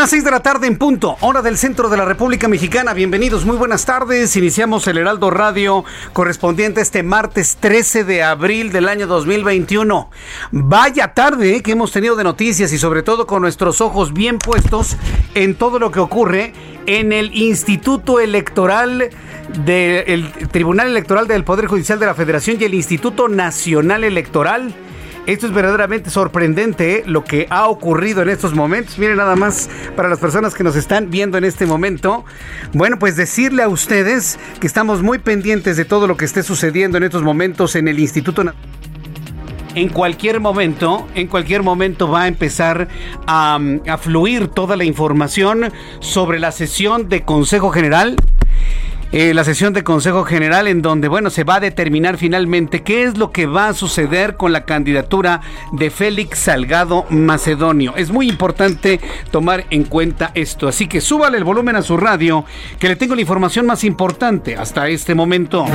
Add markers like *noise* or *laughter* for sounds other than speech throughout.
Las 6 de la tarde en punto, hora del centro de la República Mexicana. Bienvenidos, muy buenas tardes. Iniciamos el Heraldo Radio correspondiente este martes 13 de abril del año 2021. Vaya tarde eh, que hemos tenido de noticias y sobre todo con nuestros ojos bien puestos en todo lo que ocurre en el Instituto Electoral del Tribunal Electoral del Poder Judicial de la Federación y el Instituto Nacional Electoral. Esto es verdaderamente sorprendente ¿eh? lo que ha ocurrido en estos momentos. Miren nada más para las personas que nos están viendo en este momento. Bueno, pues decirle a ustedes que estamos muy pendientes de todo lo que esté sucediendo en estos momentos en el Instituto en cualquier momento, en cualquier momento va a empezar a, a, fluir toda la información sobre la sesión de Consejo General eh, la sesión de Consejo General en donde, bueno, se va a determinar finalmente qué es lo que va a suceder con la candidatura de Félix Salgado Macedonio. Es muy importante tomar en cuenta esto, así que súbale el volumen a su radio, que le tengo la información más importante hasta este momento.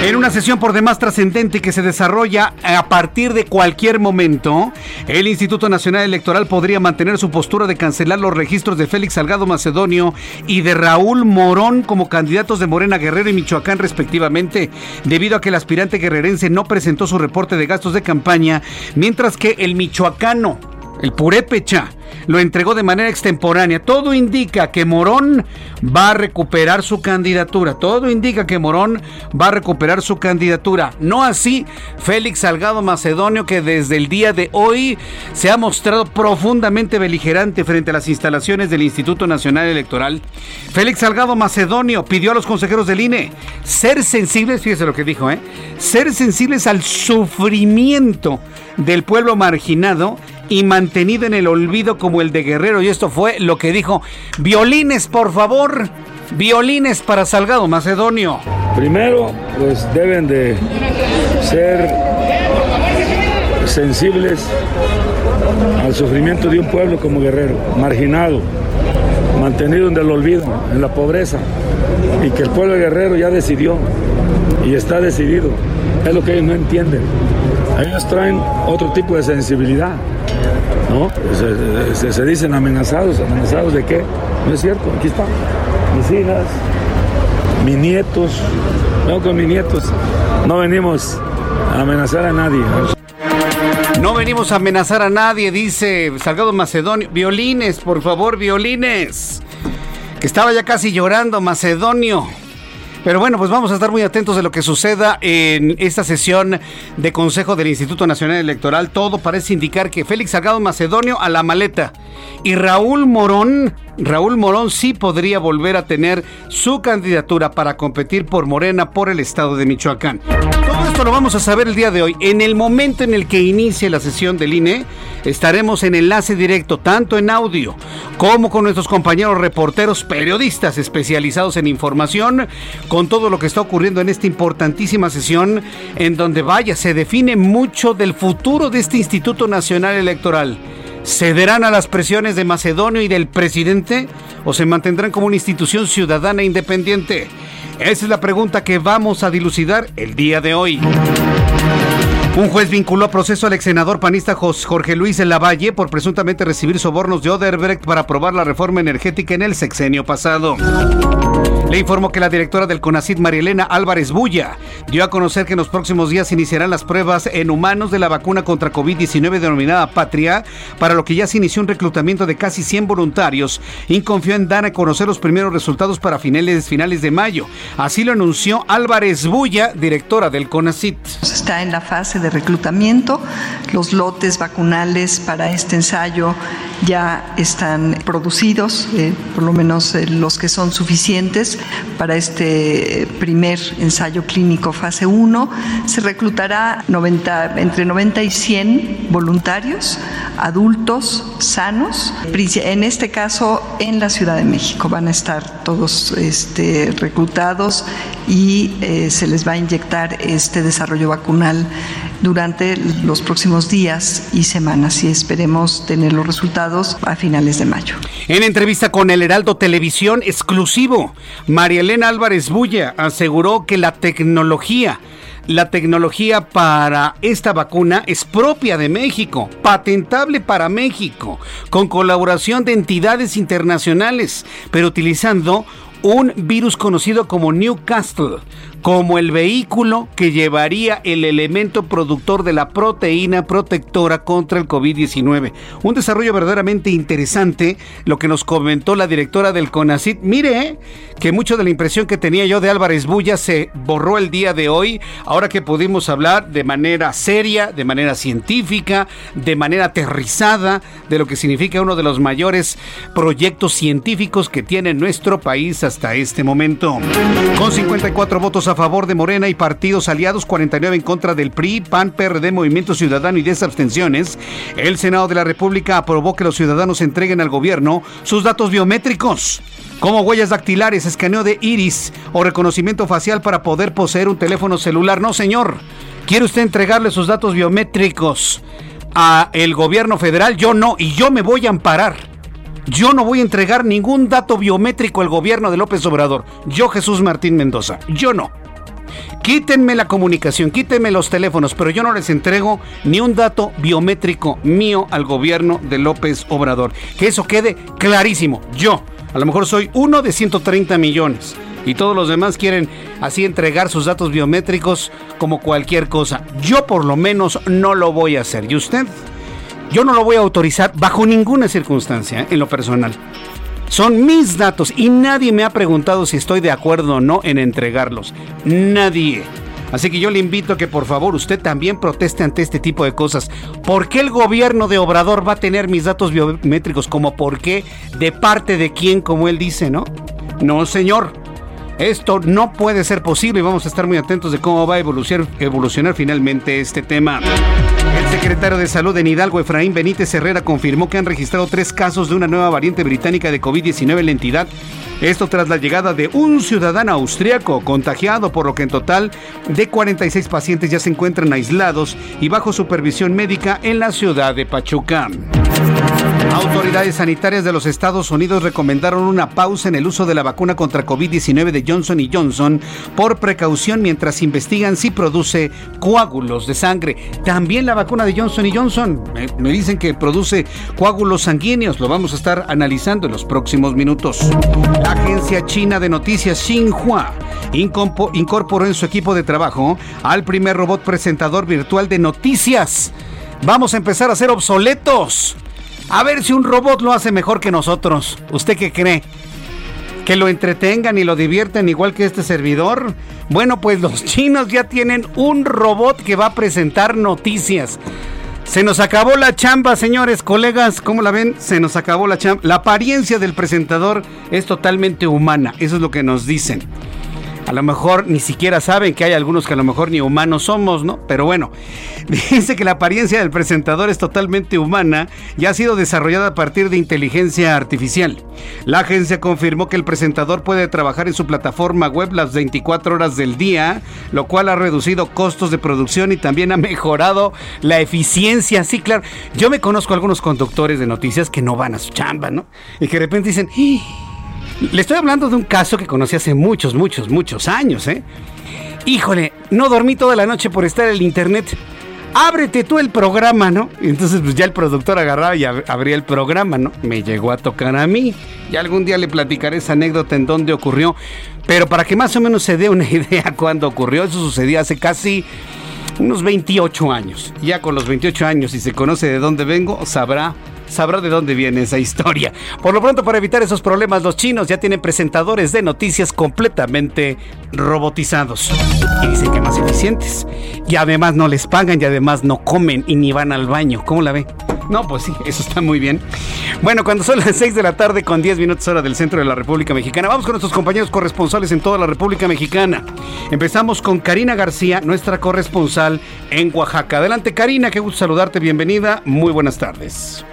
En una sesión por demás trascendente que se desarrolla a partir de cualquier momento, el Instituto Nacional Electoral podría mantener su postura de cancelar los registros de Félix Salgado Macedonio y de Raúl Morón como candidatos de Morena Guerrero y Michoacán respectivamente, debido a que el aspirante guerrerense no presentó su reporte de gastos de campaña, mientras que el michoacano, el purépecha, lo entregó de manera extemporánea. Todo indica que Morón va a recuperar su candidatura. Todo indica que Morón va a recuperar su candidatura. No así Félix Salgado Macedonio, que desde el día de hoy se ha mostrado profundamente beligerante frente a las instalaciones del Instituto Nacional Electoral. Félix Salgado Macedonio pidió a los consejeros del INE ser sensibles, fíjese lo que dijo, ¿eh? ser sensibles al sufrimiento del pueblo marginado y mantenido en el olvido como el de Guerrero. Y esto fue lo que dijo. Violines, por favor. Violines para Salgado Macedonio. Primero, pues deben de ser sensibles al sufrimiento de un pueblo como Guerrero, marginado, mantenido en el olvido, en la pobreza, y que el pueblo de Guerrero ya decidió y está decidido. Es lo que ellos no entienden. Ellos traen otro tipo de sensibilidad. ¿No? Se, dicen amenazados, amenazados de qué? No es cierto, aquí están mis hijas, mis nietos, no con mis nietos, no venimos a amenazar a nadie. No venimos a amenazar a nadie, dice Salgado Macedonio. Violines, por favor, violines. Que estaba ya casi llorando, Macedonio. Pero bueno, pues vamos a estar muy atentos de lo que suceda en esta sesión de Consejo del Instituto Nacional Electoral. Todo parece indicar que Félix Salgado Macedonio a la maleta y Raúl Morón Raúl Morón sí podría volver a tener su candidatura para competir por Morena por el estado de Michoacán. Todo esto lo vamos a saber el día de hoy. En el momento en el que inicie la sesión del INE, estaremos en enlace directo, tanto en audio como con nuestros compañeros reporteros, periodistas especializados en información, con todo lo que está ocurriendo en esta importantísima sesión, en donde vaya, se define mucho del futuro de este Instituto Nacional Electoral. ¿Cederán a las presiones de Macedonio y del presidente o se mantendrán como una institución ciudadana independiente? Esa es la pregunta que vamos a dilucidar el día de hoy. Un juez vinculó a proceso al ex senador panista Jorge Luis Lavalle por presuntamente recibir sobornos de Oderbrecht para aprobar la reforma energética en el sexenio pasado. Le informó que la directora del CONACID, Marielena Álvarez Bulla, dio a conocer que en los próximos días iniciarán las pruebas en humanos de la vacuna contra COVID-19 denominada Patria, para lo que ya se inició un reclutamiento de casi 100 voluntarios y confió en dar a conocer los primeros resultados para finales, finales de mayo. Así lo anunció Álvarez Bulla, directora del CONACID. Está en la fase de reclutamiento. Los lotes vacunales para este ensayo ya están producidos, eh, por lo menos eh, los que son suficientes para este primer ensayo clínico fase 1. Se reclutará 90, entre 90 y 100 voluntarios, adultos, sanos. En este caso, en la Ciudad de México van a estar todos este, reclutados y eh, se les va a inyectar este desarrollo vacunal durante los próximos días y semanas y esperemos tener los resultados a finales de mayo. En entrevista con el Heraldo Televisión exclusivo, María Elena Álvarez Bulla aseguró que la tecnología la tecnología para esta vacuna es propia de México, patentable para México, con colaboración de entidades internacionales, pero utilizando un virus conocido como Newcastle, como el vehículo que llevaría el elemento productor de la proteína protectora contra el COVID-19. Un desarrollo verdaderamente interesante, lo que nos comentó la directora del CONACIT. Mire, que mucho de la impresión que tenía yo de Álvarez Bulla se borró el día de hoy, ahora que pudimos hablar de manera seria, de manera científica, de manera aterrizada, de lo que significa uno de los mayores proyectos científicos que tiene nuestro país hasta este momento. Con 54 votos a favor de Morena y partidos aliados, 49 en contra del PRI, PAN, PRD, Movimiento Ciudadano y 10 abstenciones, el Senado de la República aprobó que los ciudadanos entreguen al gobierno sus datos biométricos como huellas dactilares, escaneo de iris o reconocimiento facial para poder poseer un teléfono celular. No, señor. ¿Quiere usted entregarle sus datos biométricos a el gobierno federal? Yo no, y yo me voy a amparar. Yo no voy a entregar ningún dato biométrico al gobierno de López Obrador. Yo, Jesús Martín Mendoza. Yo no. Quítenme la comunicación, quítenme los teléfonos, pero yo no les entrego ni un dato biométrico mío al gobierno de López Obrador. Que eso quede clarísimo. Yo, a lo mejor soy uno de 130 millones y todos los demás quieren así entregar sus datos biométricos como cualquier cosa. Yo por lo menos no lo voy a hacer. ¿Y usted? Yo no lo voy a autorizar bajo ninguna circunstancia en lo personal. Son mis datos y nadie me ha preguntado si estoy de acuerdo o no en entregarlos. Nadie. Así que yo le invito a que por favor usted también proteste ante este tipo de cosas. ¿Por qué el gobierno de Obrador va a tener mis datos biométricos? Como por qué, de parte de quién, como él dice, ¿no? No, señor. Esto no puede ser posible y vamos a estar muy atentos de cómo va a evolucionar, finalmente este tema. El secretario de Salud en Hidalgo, Efraín Benítez Herrera, confirmó que han registrado tres casos de una nueva variante británica de COVID-19 en la entidad esto tras la llegada de un ciudadano austriaco contagiado, por lo que en total de 46 pacientes ya se encuentran aislados y bajo supervisión médica en la ciudad de Pachuca. Autoridades sanitarias de los Estados Unidos recomendaron una pausa en el uso de la vacuna contra COVID-19 de Johnson Johnson por precaución mientras investigan si produce coágulos de sangre. También la vacuna de Johnson Johnson me, dicen que produce coágulos sanguíneos. Lo vamos a estar analizando en los próximos minutos. La agencia china de noticias Xinhua incorporó en su equipo de trabajo al primer robot presentador virtual de noticias. Vamos a empezar a ser obsoletos. A ver si un robot lo hace mejor que nosotros. ¿Usted qué cree? ¿Que lo entretengan y lo divierten igual que este servidor? Bueno, pues los chinos ya tienen un robot que va a presentar noticias. Se nos acabó la chamba, señores, colegas. ¿Cómo la ven? Se nos acabó la chamba. La apariencia del presentador es totalmente humana. Eso es lo que nos dicen a lo mejor ni siquiera saben que hay algunos que a lo mejor ni humanos somos, ¿no? Pero bueno, *laughs* dice que la apariencia del presentador es totalmente humana y ha sido desarrollada a partir de inteligencia artificial. La agencia confirmó que el presentador puede trabajar en su plataforma web las 24 horas del día, lo cual ha reducido costos de producción y también ha mejorado la eficiencia. Sí, claro, yo me conozco a algunos conductores de noticias que no van a su chamba, ¿no? Y que de repente dicen... Le estoy hablando de un caso que conocí hace muchos, muchos, muchos años, ¿eh? Híjole, no dormí toda la noche por estar en el internet. ábrete tú el programa, ¿no? Y entonces pues ya el productor agarraba y abría el programa, ¿no? Me llegó a tocar a mí. Y algún día le platicaré esa anécdota en dónde ocurrió. Pero para que más o menos se dé una *laughs* idea cuándo ocurrió, eso sucedió hace casi unos 28 años. Ya con los 28 años, si se conoce de dónde vengo, sabrá sabrá de dónde viene esa historia. Por lo pronto, para evitar esos problemas, los chinos ya tienen presentadores de noticias completamente robotizados. Y dicen que más eficientes. Y además no les pagan y además no comen y ni van al baño. ¿Cómo la ve? No, pues sí, eso está muy bien. Bueno, cuando son las 6 de la tarde con 10 minutos hora del centro de la República Mexicana, vamos con nuestros compañeros corresponsales en toda la República Mexicana. Empezamos con Karina García, nuestra corresponsal en Oaxaca. Adelante Karina, qué gusto saludarte, bienvenida, muy buenas tardes.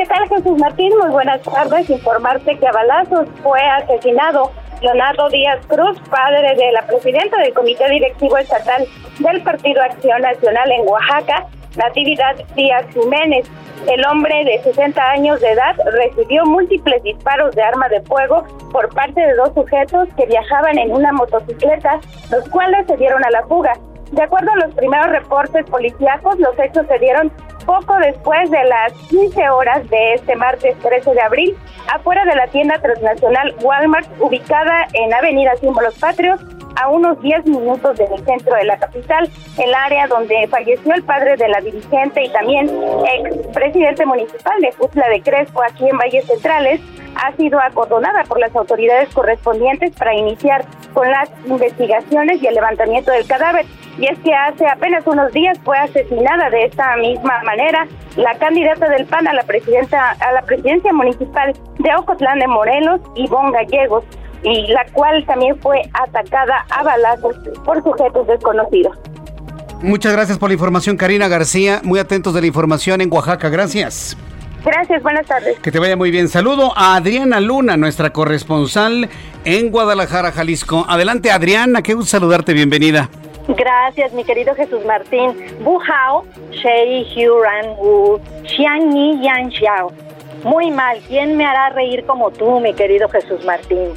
¿Qué tal Jesús Martín? Muy buenas tardes. Informarte que a balazos fue asesinado Leonardo Díaz Cruz, padre de la presidenta del Comité Directivo Estatal del Partido Acción Nacional en Oaxaca, Natividad Díaz Jiménez. El hombre de 60 años de edad recibió múltiples disparos de arma de fuego por parte de dos sujetos que viajaban en una motocicleta, los cuales se dieron a la fuga. De acuerdo a los primeros reportes policíacos, los hechos se dieron poco después de las 15 horas de este martes 13 de abril, afuera de la tienda transnacional Walmart, ubicada en Avenida Símbolos Patrios, a unos 10 minutos del centro de la capital, el área donde falleció el padre de la dirigente y también ex presidente municipal de Putla de Crespo, aquí en Valles Centrales, ha sido acordonada por las autoridades correspondientes para iniciar con las investigaciones y el levantamiento del cadáver. Y es que hace apenas unos días fue asesinada de esta misma manera la candidata del PAN a la presidenta a la presidencia municipal de Ocotlán de Morelos, Ivonne Gallegos, y la cual también fue atacada a balazos por sujetos desconocidos. Muchas gracias por la información, Karina García. Muy atentos de la información en Oaxaca. Gracias. Gracias, buenas tardes. Que te vaya muy bien. Saludo a Adriana Luna, nuestra corresponsal en Guadalajara, Jalisco. Adelante, Adriana, qué gusto saludarte, bienvenida. Gracias, mi querido Jesús Martín. Buhao, Shei Huran Wu, Xiang Ni Yan Xiao. Muy mal, ¿quién me hará reír como tú, mi querido Jesús Martín?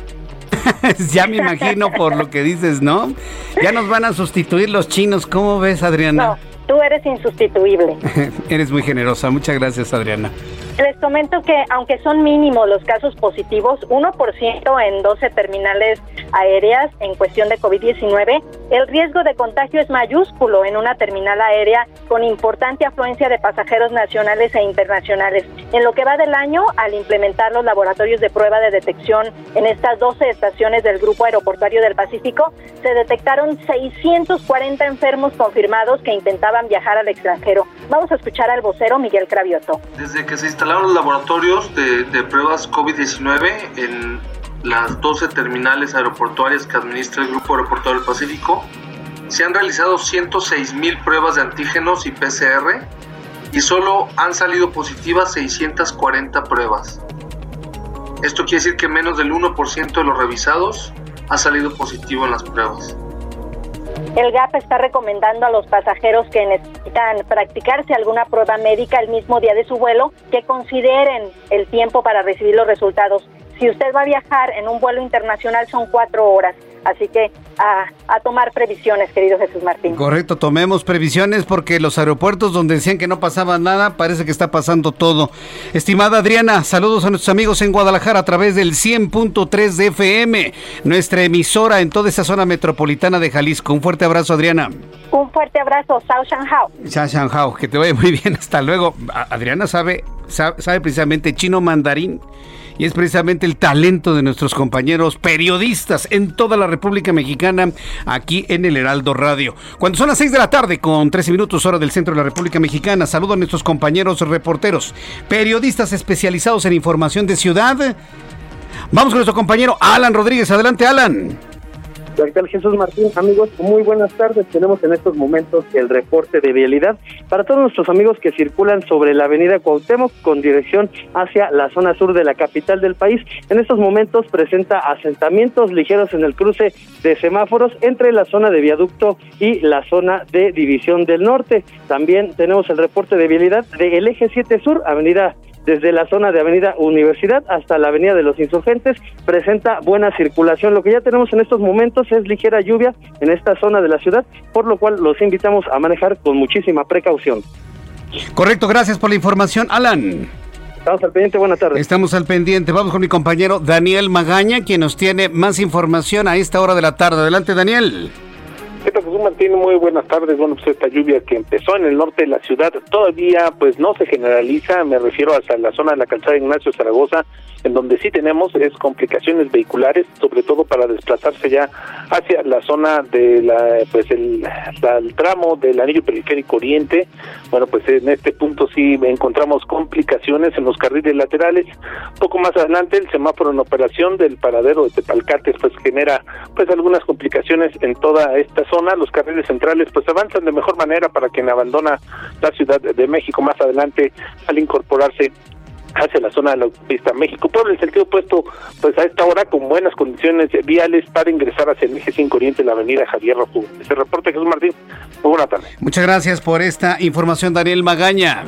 *laughs* ya me imagino por lo que dices, ¿no? Ya nos van a sustituir los chinos. ¿Cómo ves, Adriana? No, tú eres insustituible. *laughs* eres muy generosa. Muchas gracias, Adriana. Les comento que aunque son mínimos los casos positivos, 1% en 12 terminales aéreas en cuestión de COVID-19, el riesgo de contagio es mayúsculo en una terminal aérea con importante afluencia de pasajeros nacionales e internacionales. En lo que va del año, al implementar los laboratorios de prueba de detección en estas 12 estaciones del Grupo Aeroportuario del Pacífico, se detectaron 640 enfermos confirmados que intentaban viajar al extranjero. Vamos a escuchar al vocero Miguel Cravioto. Desde que se instalaron los laboratorios de, pruebas COVID-19 en las 12 terminales aeroportuarias que administra el Grupo Aeroportuario del Pacífico, se han realizado 106 mil pruebas de antígenos y PCR y solo han salido positivas 640 pruebas. Esto quiere decir que menos del 1% de los revisados ha salido positivo en las pruebas. El GAP está recomendando a los pasajeros que necesitan practicarse alguna prueba médica el mismo día de su vuelo que consideren el tiempo para recibir los resultados. Si usted va a viajar en un vuelo internacional son cuatro horas. Así que a, tomar previsiones, querido Jesús Martín. Correcto, tomemos previsiones porque los aeropuertos donde decían que no pasaba nada, parece que está pasando todo. Estimada Adriana, saludos a nuestros amigos en Guadalajara a través del 100.3 de FM, nuestra emisora en toda esa zona metropolitana de Jalisco. Un fuerte abrazo, Adriana. Un fuerte abrazo, Sao Shanghao. Sao Shanghao, que te vaya muy bien. *laughs* Hasta luego. Adriana sabe, sabe precisamente chino mandarín y es precisamente el talento de nuestros compañeros periodistas en toda la República Mexicana aquí en el Heraldo Radio. Cuando son las 6 de la tarde con 13 minutos hora del centro de la República Mexicana, saludo a nuestros compañeros reporteros, periodistas especializados en información de ciudad. Vamos con nuestro compañero Alan Rodríguez. Adelante, Alan. Doctor Jesús Martín, amigos, muy buenas tardes. Tenemos en estos momentos el reporte de vialidad para todos nuestros amigos que circulan sobre la avenida Cuauhtémoc con dirección hacia la zona sur de la capital del país. En estos momentos presenta asentamientos ligeros en el cruce de semáforos entre la zona de viaducto y la zona de división del norte. También tenemos el reporte de vialidad del eje 7 sur, avenida desde la zona de Avenida Universidad hasta la Avenida de los Insurgentes, presenta buena circulación. Lo que ya tenemos en estos momentos es ligera lluvia en esta zona de la ciudad, por lo cual los invitamos a manejar con muchísima precaución. Correcto, gracias por la información, Alan. Estamos al pendiente, buenas tardes. Estamos al pendiente. Vamos con mi compañero Daniel Magaña, quien nos tiene más información a esta hora de la tarde. Adelante, Daniel. ¿Qué Jesús Martín? Muy buenas tardes. Bueno, pues esta lluvia que empezó en el norte de la ciudad todavía pues no se generaliza, me refiero hasta la zona de la calzada Ignacio Zaragoza, en donde sí tenemos es complicaciones vehiculares, sobre todo para desplazarse ya hacia la zona de la pues el, tramo del anillo periférico oriente. Bueno, pues en este punto sí encontramos complicaciones en los carriles laterales. Poco más adelante el semáforo en operación del paradero de Tepalcates pues genera pues algunas complicaciones en toda esta. Los carriles centrales pues avanzan de mejor manera para quien abandona la Ciudad de México más adelante al incorporarse hacia la zona de la autopista México Puebla, el sentido opuesto, pues a esta hora con buenas condiciones viales para ingresar hacia el eje 5 Oriente, la avenida Javier Rojo. Ese reporte, Jesús Martín. Muy buena tarde. Muchas gracias por esta información, Daniel Magaña.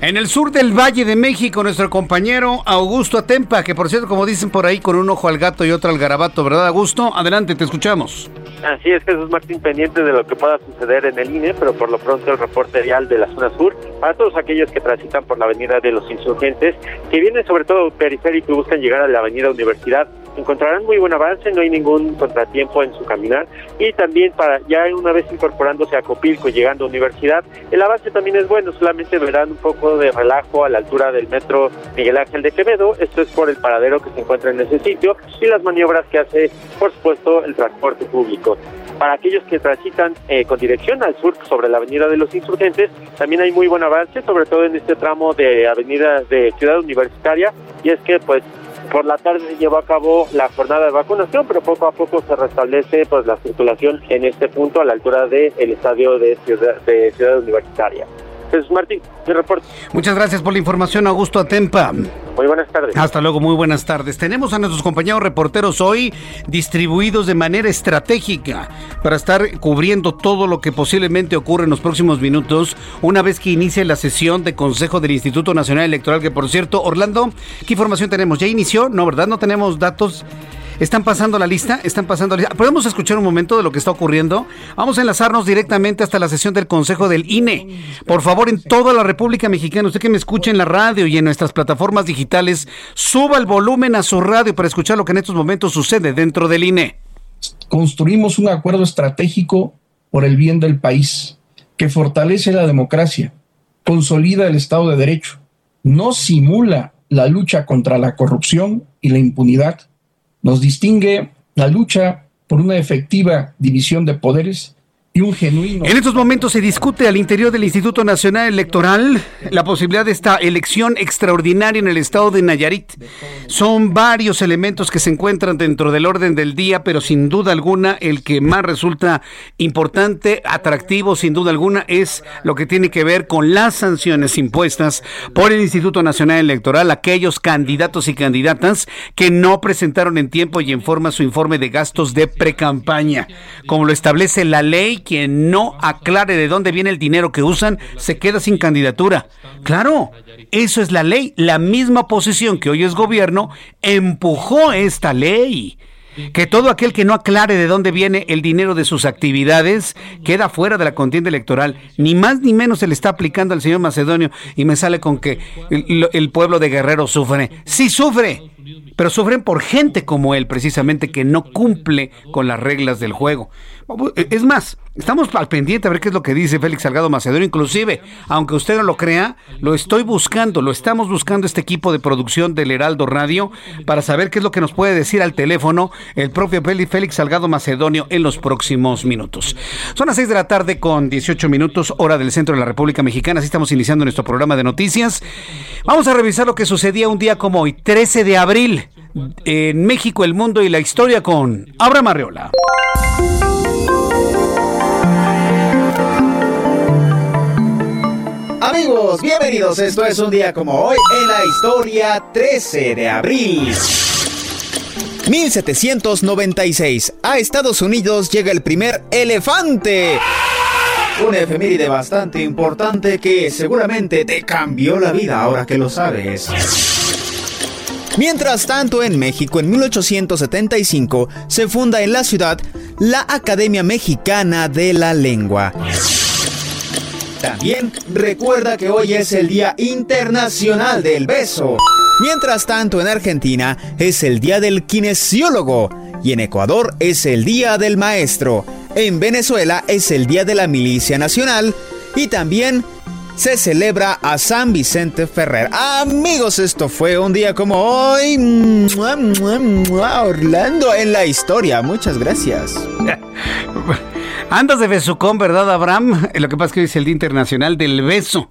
En el sur del Valle de México, nuestro compañero Augusto Atempa, que por cierto, como dicen por ahí, con un ojo al gato y otro al garabato, ¿verdad, Augusto? Adelante, te escuchamos. Así es, Jesús Martín, pendiente de lo que pueda suceder en el INE, pero por lo pronto el reporte vial de la zona sur, para todos aquellos que transitan por la avenida de los insurgentes, que vienen sobre todo periférico y buscan llegar a la avenida Universidad, encontrarán muy buen avance, no hay ningún contratiempo en su caminar, y también para ya una vez incorporándose a Copilco y llegando a Universidad, el avance también es bueno, solamente verán un poco de relajo a la altura del metro Miguel Ángel de Quevedo, esto es por el paradero que se encuentra en ese sitio, y las maniobras que hace, por supuesto, el transporte público. Para aquellos que transitan eh, con dirección al sur sobre la Avenida de los Insurgentes, también hay muy buen avance, sobre todo en este tramo de Avenida de Ciudad Universitaria, y es que pues por la tarde se llevó a cabo la jornada de vacunación, pero poco a poco se restablece pues la circulación en este punto a la altura del estadio de Ciudad, de Ciudad Universitaria. Jesús Martín, mi reporte. Muchas gracias por la información, Augusto Atempa. Muy buenas tardes. Hasta luego, muy buenas tardes. Tenemos a nuestros compañeros reporteros hoy distribuidos de manera estratégica para estar cubriendo todo lo que posiblemente ocurre en los próximos minutos, una vez que inicie la sesión de Consejo del Instituto Nacional Electoral, que por cierto, Orlando, ¿qué información tenemos? ¿Ya inició? No, ¿verdad? No tenemos datos. Están pasando la lista, están pasando la lista. ¿Podemos escuchar un momento de lo que está ocurriendo? Vamos a enlazarnos directamente hasta la sesión del Consejo del INE. Por favor, en toda la República Mexicana, usted que me escucha en la radio y en nuestras plataformas digitales, suba el volumen a su radio para escuchar lo que en estos momentos sucede dentro del INE. Construimos un acuerdo estratégico por el bien del país que fortalece la democracia, consolida el Estado de Derecho, no simula la lucha contra la corrupción y la impunidad nos distingue la lucha por una efectiva división de poderes un genuino... En estos momentos se discute al interior del Instituto Nacional Electoral la posibilidad de esta elección extraordinaria en el estado de Nayarit. Son varios elementos que se encuentran dentro del orden del día, pero sin duda alguna el que más resulta importante, atractivo, sin duda alguna, es lo que tiene que ver con las sanciones impuestas por el Instituto Nacional Electoral a aquellos candidatos y candidatas que no presentaron en tiempo y en forma su informe de gastos de precampaña, como lo establece la ley quien no aclare de dónde viene el dinero que usan se queda sin candidatura. Claro, eso es la ley. La misma oposición que hoy es gobierno empujó esta ley. Que todo aquel que no aclare de dónde viene el dinero de sus actividades queda fuera de la contienda electoral. Ni más ni menos se le está aplicando al señor Macedonio y me sale con que el, el pueblo de Guerrero sufre. Sí sufre, pero sufren por gente como él, precisamente, que no cumple con las reglas del juego. Es más, estamos al pendiente a ver qué es lo que dice Félix Salgado Macedonio. Inclusive, aunque usted no lo crea, lo estoy buscando, lo estamos buscando este equipo de producción del Heraldo Radio para saber qué es lo que nos puede decir al teléfono el propio Félix Salgado Macedonio en los próximos minutos. Son las 6 de la tarde con 18 minutos, hora del centro de la República Mexicana. Así estamos iniciando nuestro programa de noticias. Vamos a revisar lo que sucedía un día como hoy, 13 de abril, en México, el mundo y la historia con Abraham Arreola. Amigos, bienvenidos. Esto es un día como hoy en la historia 13 de abril. 1796. A Estados Unidos llega el primer elefante. Una efeméride bastante importante que seguramente te cambió la vida ahora que lo sabes. Mientras tanto, en México, en 1875, se funda en la ciudad la Academia Mexicana de la Lengua. También recuerda que hoy es el Día Internacional del Beso. Mientras tanto, en Argentina es el Día del Kinesiólogo y en Ecuador es el Día del Maestro. En Venezuela es el Día de la Milicia Nacional y también se celebra a San Vicente Ferrer. Amigos, esto fue un día como hoy. Orlando en la historia. Muchas gracias. *laughs* Andas de besucón, ¿verdad, Abraham? *laughs* Lo que pasa es que hoy es el Día Internacional del Beso.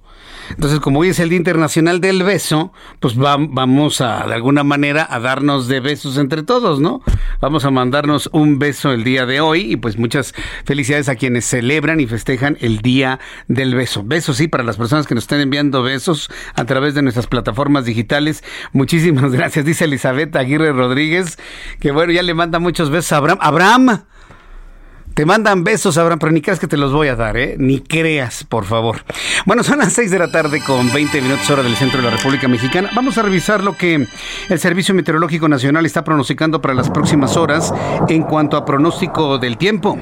Entonces, como hoy es el Día Internacional del Beso, pues vamos a, de alguna manera, a darnos de besos entre todos, ¿no? Vamos a mandarnos un beso el día de hoy y pues muchas felicidades a quienes celebran y festejan el Día del Beso. Besos, sí, para las personas que nos estén enviando besos a través de nuestras plataformas digitales. Muchísimas *laughs* gracias, dice Elizabeth Aguirre Rodríguez, que bueno, ya le manda muchos besos a Abraham. Abraham. Te mandan besos, Abraham, pero ni creas que te los voy a dar, ¿eh? Ni creas, por favor. Bueno, son las 6 de la tarde con 20 minutos hora del centro de la República Mexicana. Vamos a revisar lo que el Servicio Meteorológico Nacional está pronosticando para las próximas horas en cuanto a pronóstico del tiempo.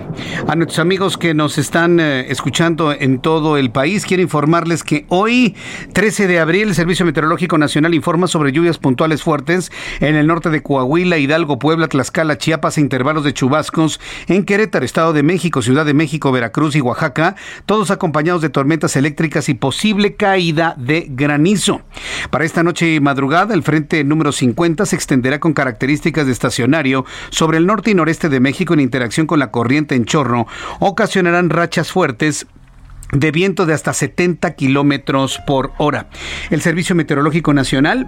A nuestros amigos que nos están eh, escuchando en todo el país, quiero informarles que hoy, 13 de abril, el Servicio Meteorológico Nacional informa sobre lluvias puntuales fuertes en el norte de Coahuila, Hidalgo, Puebla, Tlaxcala, Chiapas e intervalos de chubascos en Querétaro, Estado de México, Ciudad de México, Veracruz y Oaxaca, todos acompañados de tormentas eléctricas y posible caída de granizo. Para esta noche y madrugada, el frente número 50 se extenderá con características de estacionario sobre el norte y noreste de México en interacción con la corriente en chorro. Ocasionarán rachas fuertes de viento de hasta 70 kilómetros por hora. El Servicio Meteorológico Nacional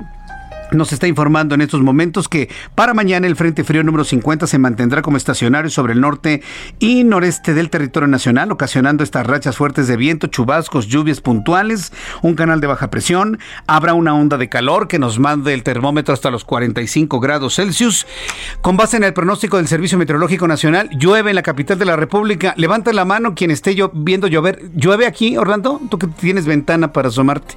nos está informando en estos momentos que para mañana el Frente Frío número 50 se mantendrá como estacionario sobre el norte y noreste del territorio nacional, ocasionando estas rachas fuertes de viento, chubascos, lluvias puntuales, un canal de baja presión, habrá una onda de calor que nos mande el termómetro hasta los 45 grados Celsius. Con base en el pronóstico del Servicio Meteorológico Nacional, llueve en la capital de la República. Levanta la mano quien esté yo viendo llover. ¿Llueve aquí, Orlando? Tú que tienes ventana para asomarte.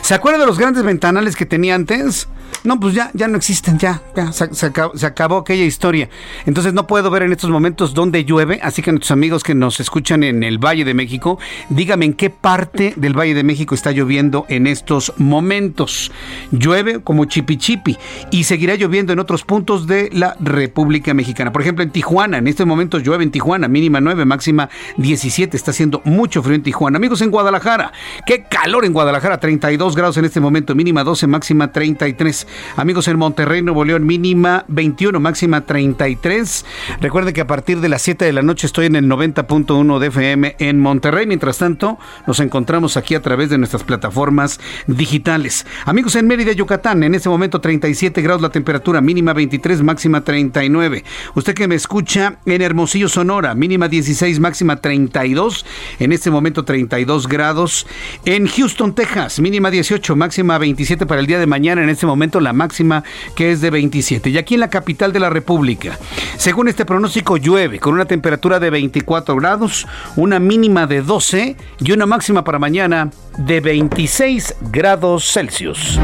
¿Se acuerda de los grandes ventanales que tenía antes? No, pues ya, ya no existen, ya, ya se, acabó, aquella historia. Entonces no puedo ver en estos momentos dónde llueve, así que nuestros amigos que nos escuchan en el Valle de México, dígame en qué parte del Valle de México está lloviendo en estos momentos. Llueve como chipi chipi y seguirá lloviendo en otros puntos de la República Mexicana. Por ejemplo, en Tijuana, en estos momentos llueve en Tijuana, mínima 9, máxima 17, está haciendo mucho frío en Tijuana. Amigos en Guadalajara, qué calor en Guadalajara, 32 grados en este momento, mínima 12, máxima 33. Amigos en Monterrey, Nuevo León, mínima 21, máxima 33. Recuerden que a partir de las 7 de la noche estoy en el 90.1 de FM en Monterrey. Mientras tanto, nos encontramos aquí a través de nuestras plataformas digitales. Amigos en Mérida, Yucatán, en este momento 37 grados la temperatura, mínima 23, máxima 39. Usted que me escucha en Hermosillo, Sonora, mínima 16, máxima 32. En este momento 32 grados. En Houston, Texas, mínima 18, máxima 27 para el día de mañana. En este momento la máxima que es de 27. Y aquí en la capital de la República, según este pronóstico, llueve con una temperatura de 24 grados, una mínima de 12 y una máxima para mañana de 26 grados Celsius.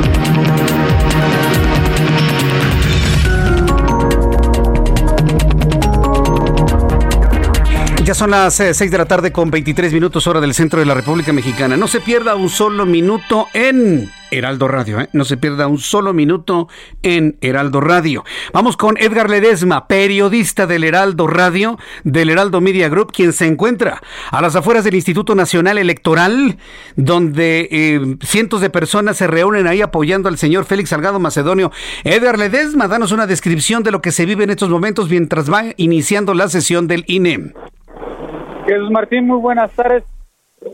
Ya son las 6 eh, de la tarde con 23 minutos hora del centro de la República Mexicana. No se pierda un solo minuto en Heraldo Radio. ¿eh? No se pierda un solo minuto en Heraldo Radio. Vamos con Edgar Ledesma, periodista del Heraldo Radio, del Heraldo Media Group, quien se encuentra a las afueras del Instituto Nacional Electoral, donde eh, cientos de personas se reúnen ahí apoyando al señor Félix Salgado Macedonio. Edgar Ledesma, danos una descripción de lo que se vive en estos momentos mientras va iniciando la sesión del INE. Jesús Martín, muy buenas tardes.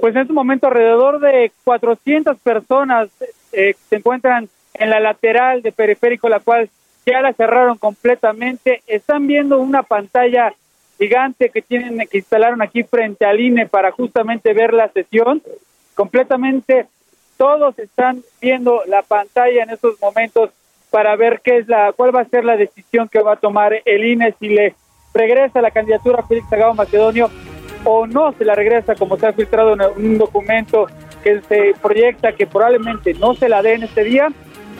Pues en este momento alrededor de 400 personas eh, se encuentran en la lateral de periférico, la cual ya la cerraron completamente. Están viendo una pantalla gigante que tienen que instalaron aquí frente al INE para justamente ver la sesión. Completamente todos están viendo la pantalla en estos momentos para ver qué es la cuál va a ser la decisión que va a tomar el INE si le regresa la candidatura a Félix Sagado Macedonio o no se la regresa como se ha filtrado en un documento que se proyecta que probablemente no se la dé en este día.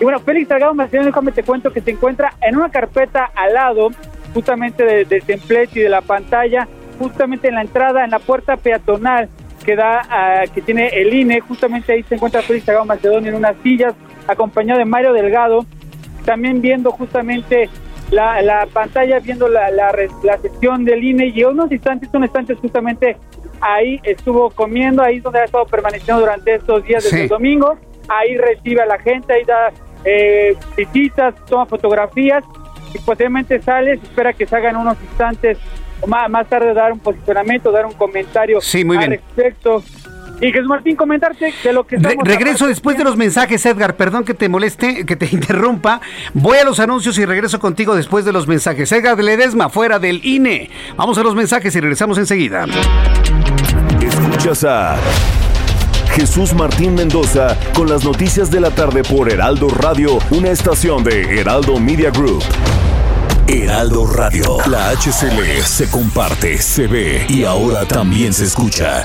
Y bueno, Félix Salgado Macedonio, déjame te cuento que se encuentra en una carpeta al lado justamente del templete y de la pantalla, justamente en la entrada, en la puerta peatonal que da, que tiene el INE, justamente ahí se encuentra Félix Salgado Macedonio en unas sillas, acompañado de Mario Delgado, también viendo justamente la, pantalla, viendo la, la, la sesión del INE y unos instantes, unos instantes justamente ahí estuvo comiendo, ahí es donde ha estado permaneciendo durante estos días desde el domingo, ahí recibe a la gente, ahí da eh, visitas, toma fotografías y posteriormente sale, se espera que salgan unos instantes más, más tarde dar un posicionamiento, dar un comentario al respecto. Y Jesús Martín, comentarte de lo que regreso después de los mensajes, Edgar. Perdón que te moleste, que te *laughs* interrumpa. Voy a los anuncios y regreso contigo después de los mensajes. Edgar Ledesma, fuera del INE. Vamos a los mensajes y regresamos enseguida. Escuchas a Jesús Martín Mendoza con las noticias de la tarde por Heraldo Radio, una estación de Heraldo Media Group. Heraldo Radio, la HCL se comparte, se ve y ahora también se escucha.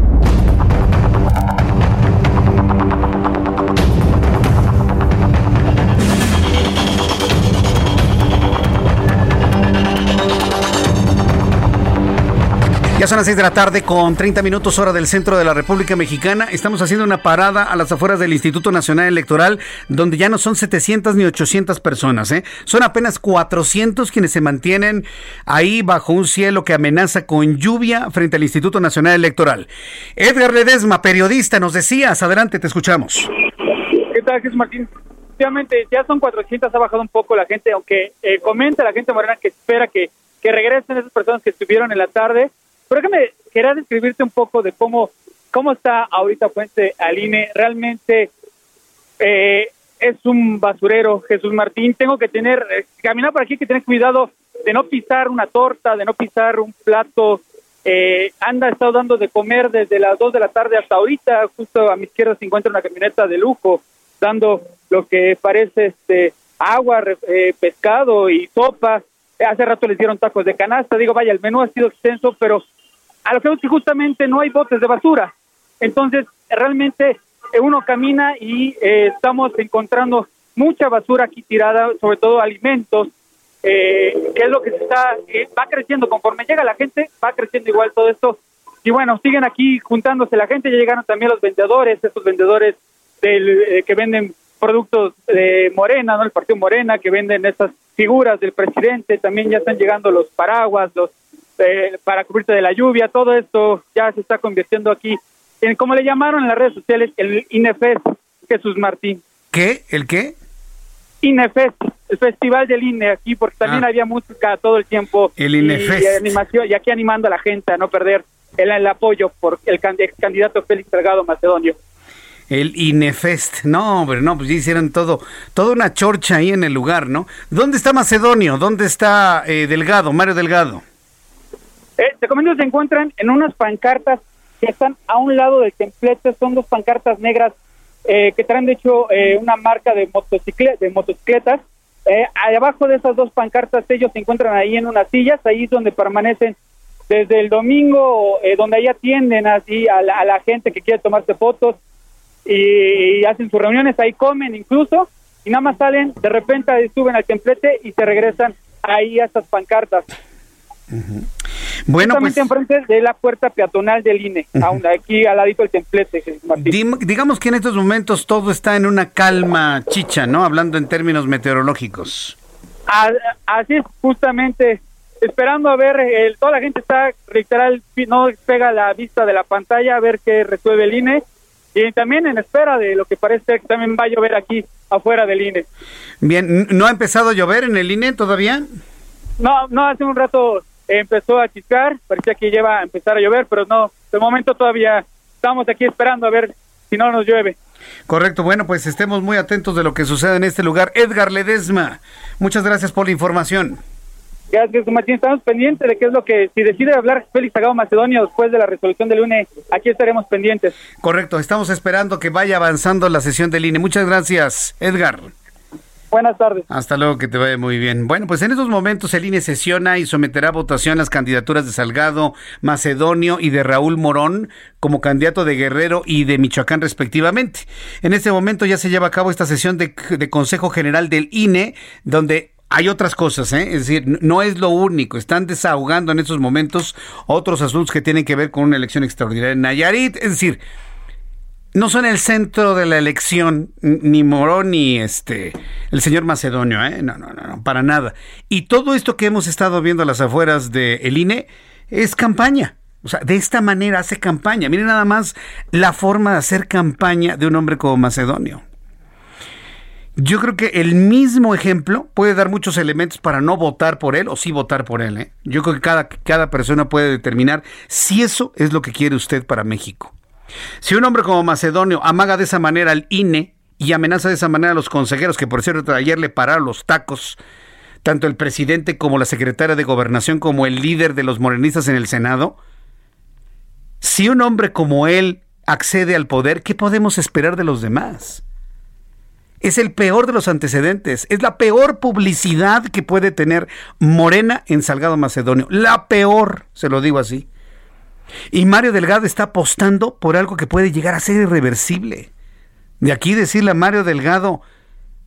Ya son las 6 de la tarde con 30 minutos hora del centro de la República Mexicana. Estamos haciendo una parada a las afueras del Instituto Nacional Electoral, donde ya no son 700 ni 800 personas. ¿eh? Son apenas 400 quienes se mantienen ahí bajo un cielo que amenaza con lluvia frente al Instituto Nacional Electoral. Edgar Ledesma, periodista, nos decías. Adelante, te escuchamos. ¿Qué tal, Jesús Martín? Efectivamente, ya son 400, ha bajado un poco la gente, aunque eh, comenta la gente morena que espera que, que regresen esas personas que estuvieron en la tarde pero me quería describirte un poco de cómo, cómo está ahorita Fuente Aline. Realmente eh, es un basurero, Jesús Martín. Tengo que tener, eh, caminar por aquí, que tener cuidado de no pisar una torta, de no pisar un plato. Eh, anda, estado dando de comer desde las 2 de la tarde hasta ahorita. Justo a mi izquierda se encuentra una camioneta de lujo, dando lo que parece este agua, eh, pescado y sopa. Hace rato les dieron tacos de canasta. Digo, vaya, el menú ha sido extenso, pero a lo que justamente no hay botes de basura. Entonces, realmente eh, uno camina y eh, estamos encontrando mucha basura aquí tirada, sobre todo alimentos, eh, que es lo que se está, va creciendo conforme llega la gente, va creciendo igual todo esto. Y bueno, siguen aquí juntándose la gente, ya llegaron también los vendedores, estos vendedores del, que venden productos de Morena, ¿no? El Partido Morena, que venden estas figuras del presidente, también ya están llegando los paraguas, los eh, para cubrirte de la lluvia, todo esto ya se está convirtiendo aquí en, como le llamaron en las redes sociales, el INEFEST, Jesús Martín. ¿Qué? ¿El qué? INEFEST, el festival del INE aquí, porque también ah. había música todo el tiempo. El INEFEST. Y, animación, y aquí animando a la gente a no perder el, el apoyo por el candidato Félix Delgado Macedonio. El INEFEST. No, hombre, no, pues ya hicieron todo, toda una chorcha ahí en el lugar, ¿no? ¿Dónde está Macedonio? ¿Dónde está eh, Delgado, Mario Delgado? Eh, te comento, se encuentran en unas pancartas que están a un lado del templete, son dos pancartas negras eh, que traen de hecho eh, una marca de, de motocicletas. Eh, abajo de esas dos pancartas ellos se encuentran ahí en unas sillas, ahí es donde permanecen desde el domingo, eh, donde ahí atienden así a la, gente que quiere tomarse fotos y, hacen sus reuniones, ahí comen incluso, y nada más salen, de repente suben al templete y se regresan ahí a estas pancartas. Bueno, Justamente pues, enfrente de la puerta peatonal del INE, aquí al ladito del templete, digamos que en estos momentos todo está en una calma chicha, ¿no? Hablando en términos meteorológicos. así es, justamente, esperando a ver, toda la gente está literal, no pega la vista de la pantalla a ver qué resuelve el INE y también en espera de lo que parece que también va a llover aquí afuera del INE. Bien, ¿no ha empezado a llover en el INE todavía? No, no, hace un rato empezó a chiscar, parecía que lleva a empezar a llover, pero no, de momento todavía estamos aquí esperando a ver si no nos llueve. Correcto, bueno, pues estemos muy atentos de lo que sucede en este lugar. Edgar Ledesma, muchas gracias por la información. Gracias, Martín. Estamos pendientes de qué es lo que, si decide hablar Félix Sagado Macedonio después de la resolución del lunes, aquí estaremos pendientes. Correcto, estamos esperando que vaya avanzando la sesión del INE. Muchas gracias, Edgar. Buenas tardes. Hasta luego, que te vaya muy bien. Bueno, pues en estos momentos el INE sesiona y someterá a votación las candidaturas de Salgado Macedonio y de Raúl Morón como candidato de Guerrero y de Michoacán respectivamente. En este momento ya se lleva a cabo esta sesión de, Consejo General del INE, donde hay otras cosas, ¿eh? es decir, no es lo único. Están desahogando en estos momentos otros asuntos que tienen que ver con una elección extraordinaria en Nayarit. Es decir, no son el centro de la elección, ni Morón ni este el señor Macedonio, ¿eh? No, no, no, para nada. Y todo esto que hemos estado viendo a las afueras del el INE es campaña. O sea, de esta manera hace campaña. Miren nada más la forma de hacer campaña de un hombre como Macedonio. Yo creo que el mismo ejemplo puede dar muchos elementos para no votar por él o sí votar por él. ¿eh? Yo creo que cada, cada persona puede determinar si eso es lo que quiere usted para México. Si un hombre como Macedonio amaga de esa manera al INE y amenaza de esa manera a los consejeros, que por cierto ayer le pararon los tacos, tanto el presidente como la secretaria de gobernación como el líder de los morenistas en el Senado, si un hombre como él accede al poder, ¿qué podemos esperar de los demás? Es el peor de los antecedentes. Es la peor publicidad que puede tener Morena en Salgado Macedonio. La peor, se lo digo así. Y Mario Delgado está apostando por algo que puede llegar a ser irreversible. De aquí decirle a Mario Delgado,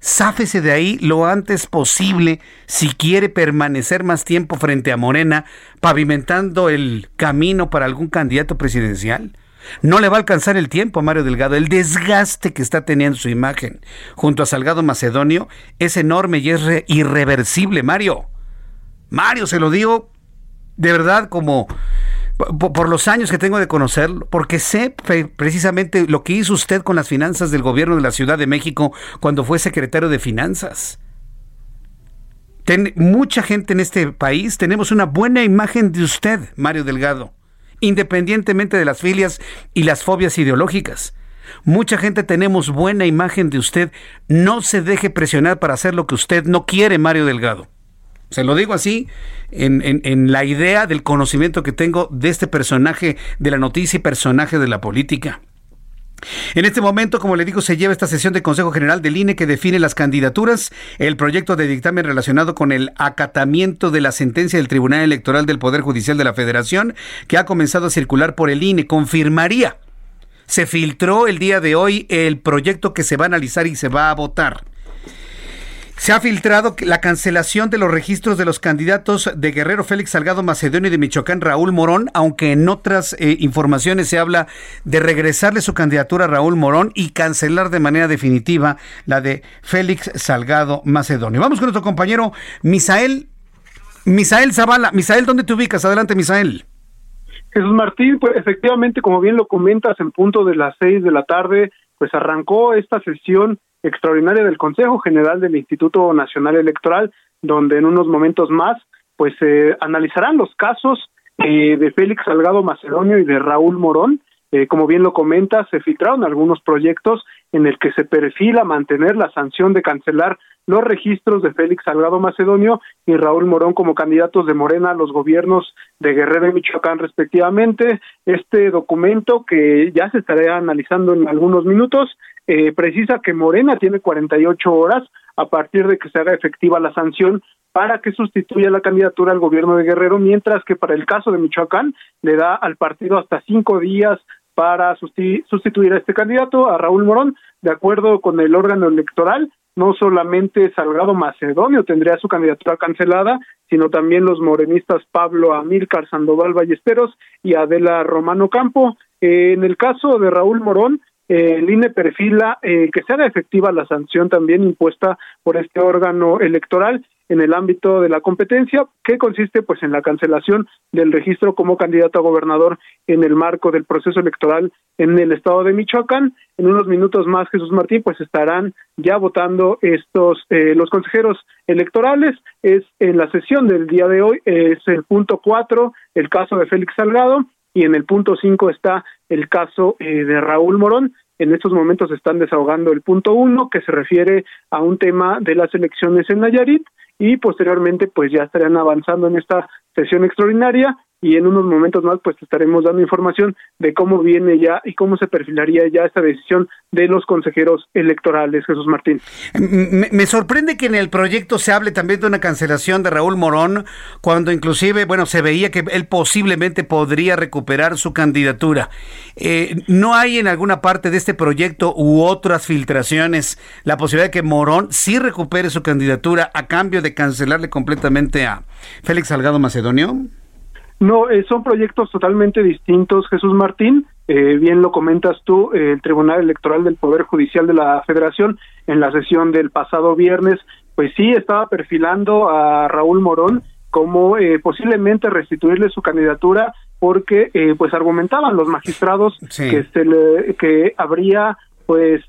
sáfese de ahí lo antes posible si quiere permanecer más tiempo frente a Morena, pavimentando el camino para algún candidato presidencial. No le va a alcanzar el tiempo a Mario Delgado. El desgaste que está teniendo su imagen junto a Salgado Macedonio es enorme y es irreversible, Mario. Mario, se lo digo de verdad como por, los años que tengo de conocerlo, porque sé precisamente lo que hizo usted con las finanzas del gobierno de la Ciudad de México cuando fue secretario de Finanzas. mucha gente en este país tenemos una buena imagen de usted, Mario Delgado, independientemente de las filias y las fobias ideológicas. Mucha gente tenemos buena imagen de usted. No se deje presionar para hacer lo que usted no quiere, Mario Delgado. Se lo digo así, en, la idea del conocimiento que tengo de este personaje de la noticia y personaje de la política. En este momento, como le digo, se lleva esta sesión de Consejo General del INE que define las candidaturas, el proyecto de dictamen relacionado con el acatamiento de la sentencia del Tribunal Electoral del Poder Judicial de la Federación, que ha comenzado a circular por el INE, confirmaría. Se filtró el día de hoy el proyecto que se va a analizar y se va a votar. Se ha filtrado la cancelación de los registros de los candidatos de Guerrero Félix Salgado Macedonio y de Michoacán Raúl Morón, aunque en otras eh, informaciones se habla de regresarle su candidatura a Raúl Morón y cancelar de manera definitiva la de Félix Salgado Macedonio. Vamos con nuestro compañero Misael, Misael Zavala. Misael, ¿dónde te ubicas? Adelante, Misael. Jesús Martín, pues efectivamente, como bien lo comentas, en punto de las seis de la tarde, pues arrancó esta sesión extraordinaria del Consejo General del Instituto Nacional Electoral, donde en unos momentos más pues se analizarán los casos eh, de Félix Salgado Macedonio y de Raúl Morón. Eh, como bien lo comenta, se filtraron algunos proyectos en el que se perfila mantener la sanción de cancelar los registros de Félix Salgado Macedonio y Raúl Morón como candidatos de Morena a los gobiernos de Guerrero y Michoacán respectivamente. Este documento que ya se estará analizando en algunos minutos eh, precisa que Morena tiene 48 horas a partir de que se haga efectiva la sanción para que sustituya la candidatura al gobierno de Guerrero, mientras que para el caso de Michoacán le da al partido hasta cinco días para sustituir a este candidato, a Raúl Morón, de acuerdo con el órgano electoral, no solamente Salgado Macedonio tendría su candidatura cancelada, sino también los morenistas Pablo Amílcar Sandoval Ballesteros y Adela Romano Campo. en el caso de Raúl Morón, el INE perfila eh, que sea efectiva la sanción también impuesta por este órgano electoral en el ámbito de la competencia, que consiste pues en la cancelación del registro como candidato a gobernador en el marco del proceso electoral en el estado de Michoacán. En unos minutos más, Jesús Martín, pues estarán ya votando estos eh, los consejeros electorales. Es en la sesión del día de hoy, es el punto cuatro, el caso de Félix Salgado, y en el punto cinco está el caso eh, de Raúl Morón. En estos momentos están desahogando el punto uno, que se refiere a un tema de las elecciones en Nayarit, y posteriormente pues ya estarían avanzando en esta sesión extraordinaria y en unos momentos más pues estaremos dando información de cómo viene ya y cómo se perfilaría ya esta decisión de los consejeros electorales, Jesús Martín. Me, sorprende que en el proyecto se hable también de una cancelación de Raúl Morón, cuando inclusive, bueno, se veía que él posiblemente podría recuperar su candidatura. Eh, ¿No hay en alguna parte de este proyecto u otras filtraciones la posibilidad de que Morón sí recupere su candidatura a cambio de cancelarle completamente a Félix Salgado Macedonio? No, eh, son proyectos totalmente distintos, Jesús Martín. Eh, bien lo comentas tú, eh, el Tribunal Electoral del Poder Judicial de la Federación en la sesión del pasado viernes, pues sí estaba perfilando a Raúl Morón como posiblemente restituirle su candidatura porque pues argumentaban los magistrados que se le, que habría pues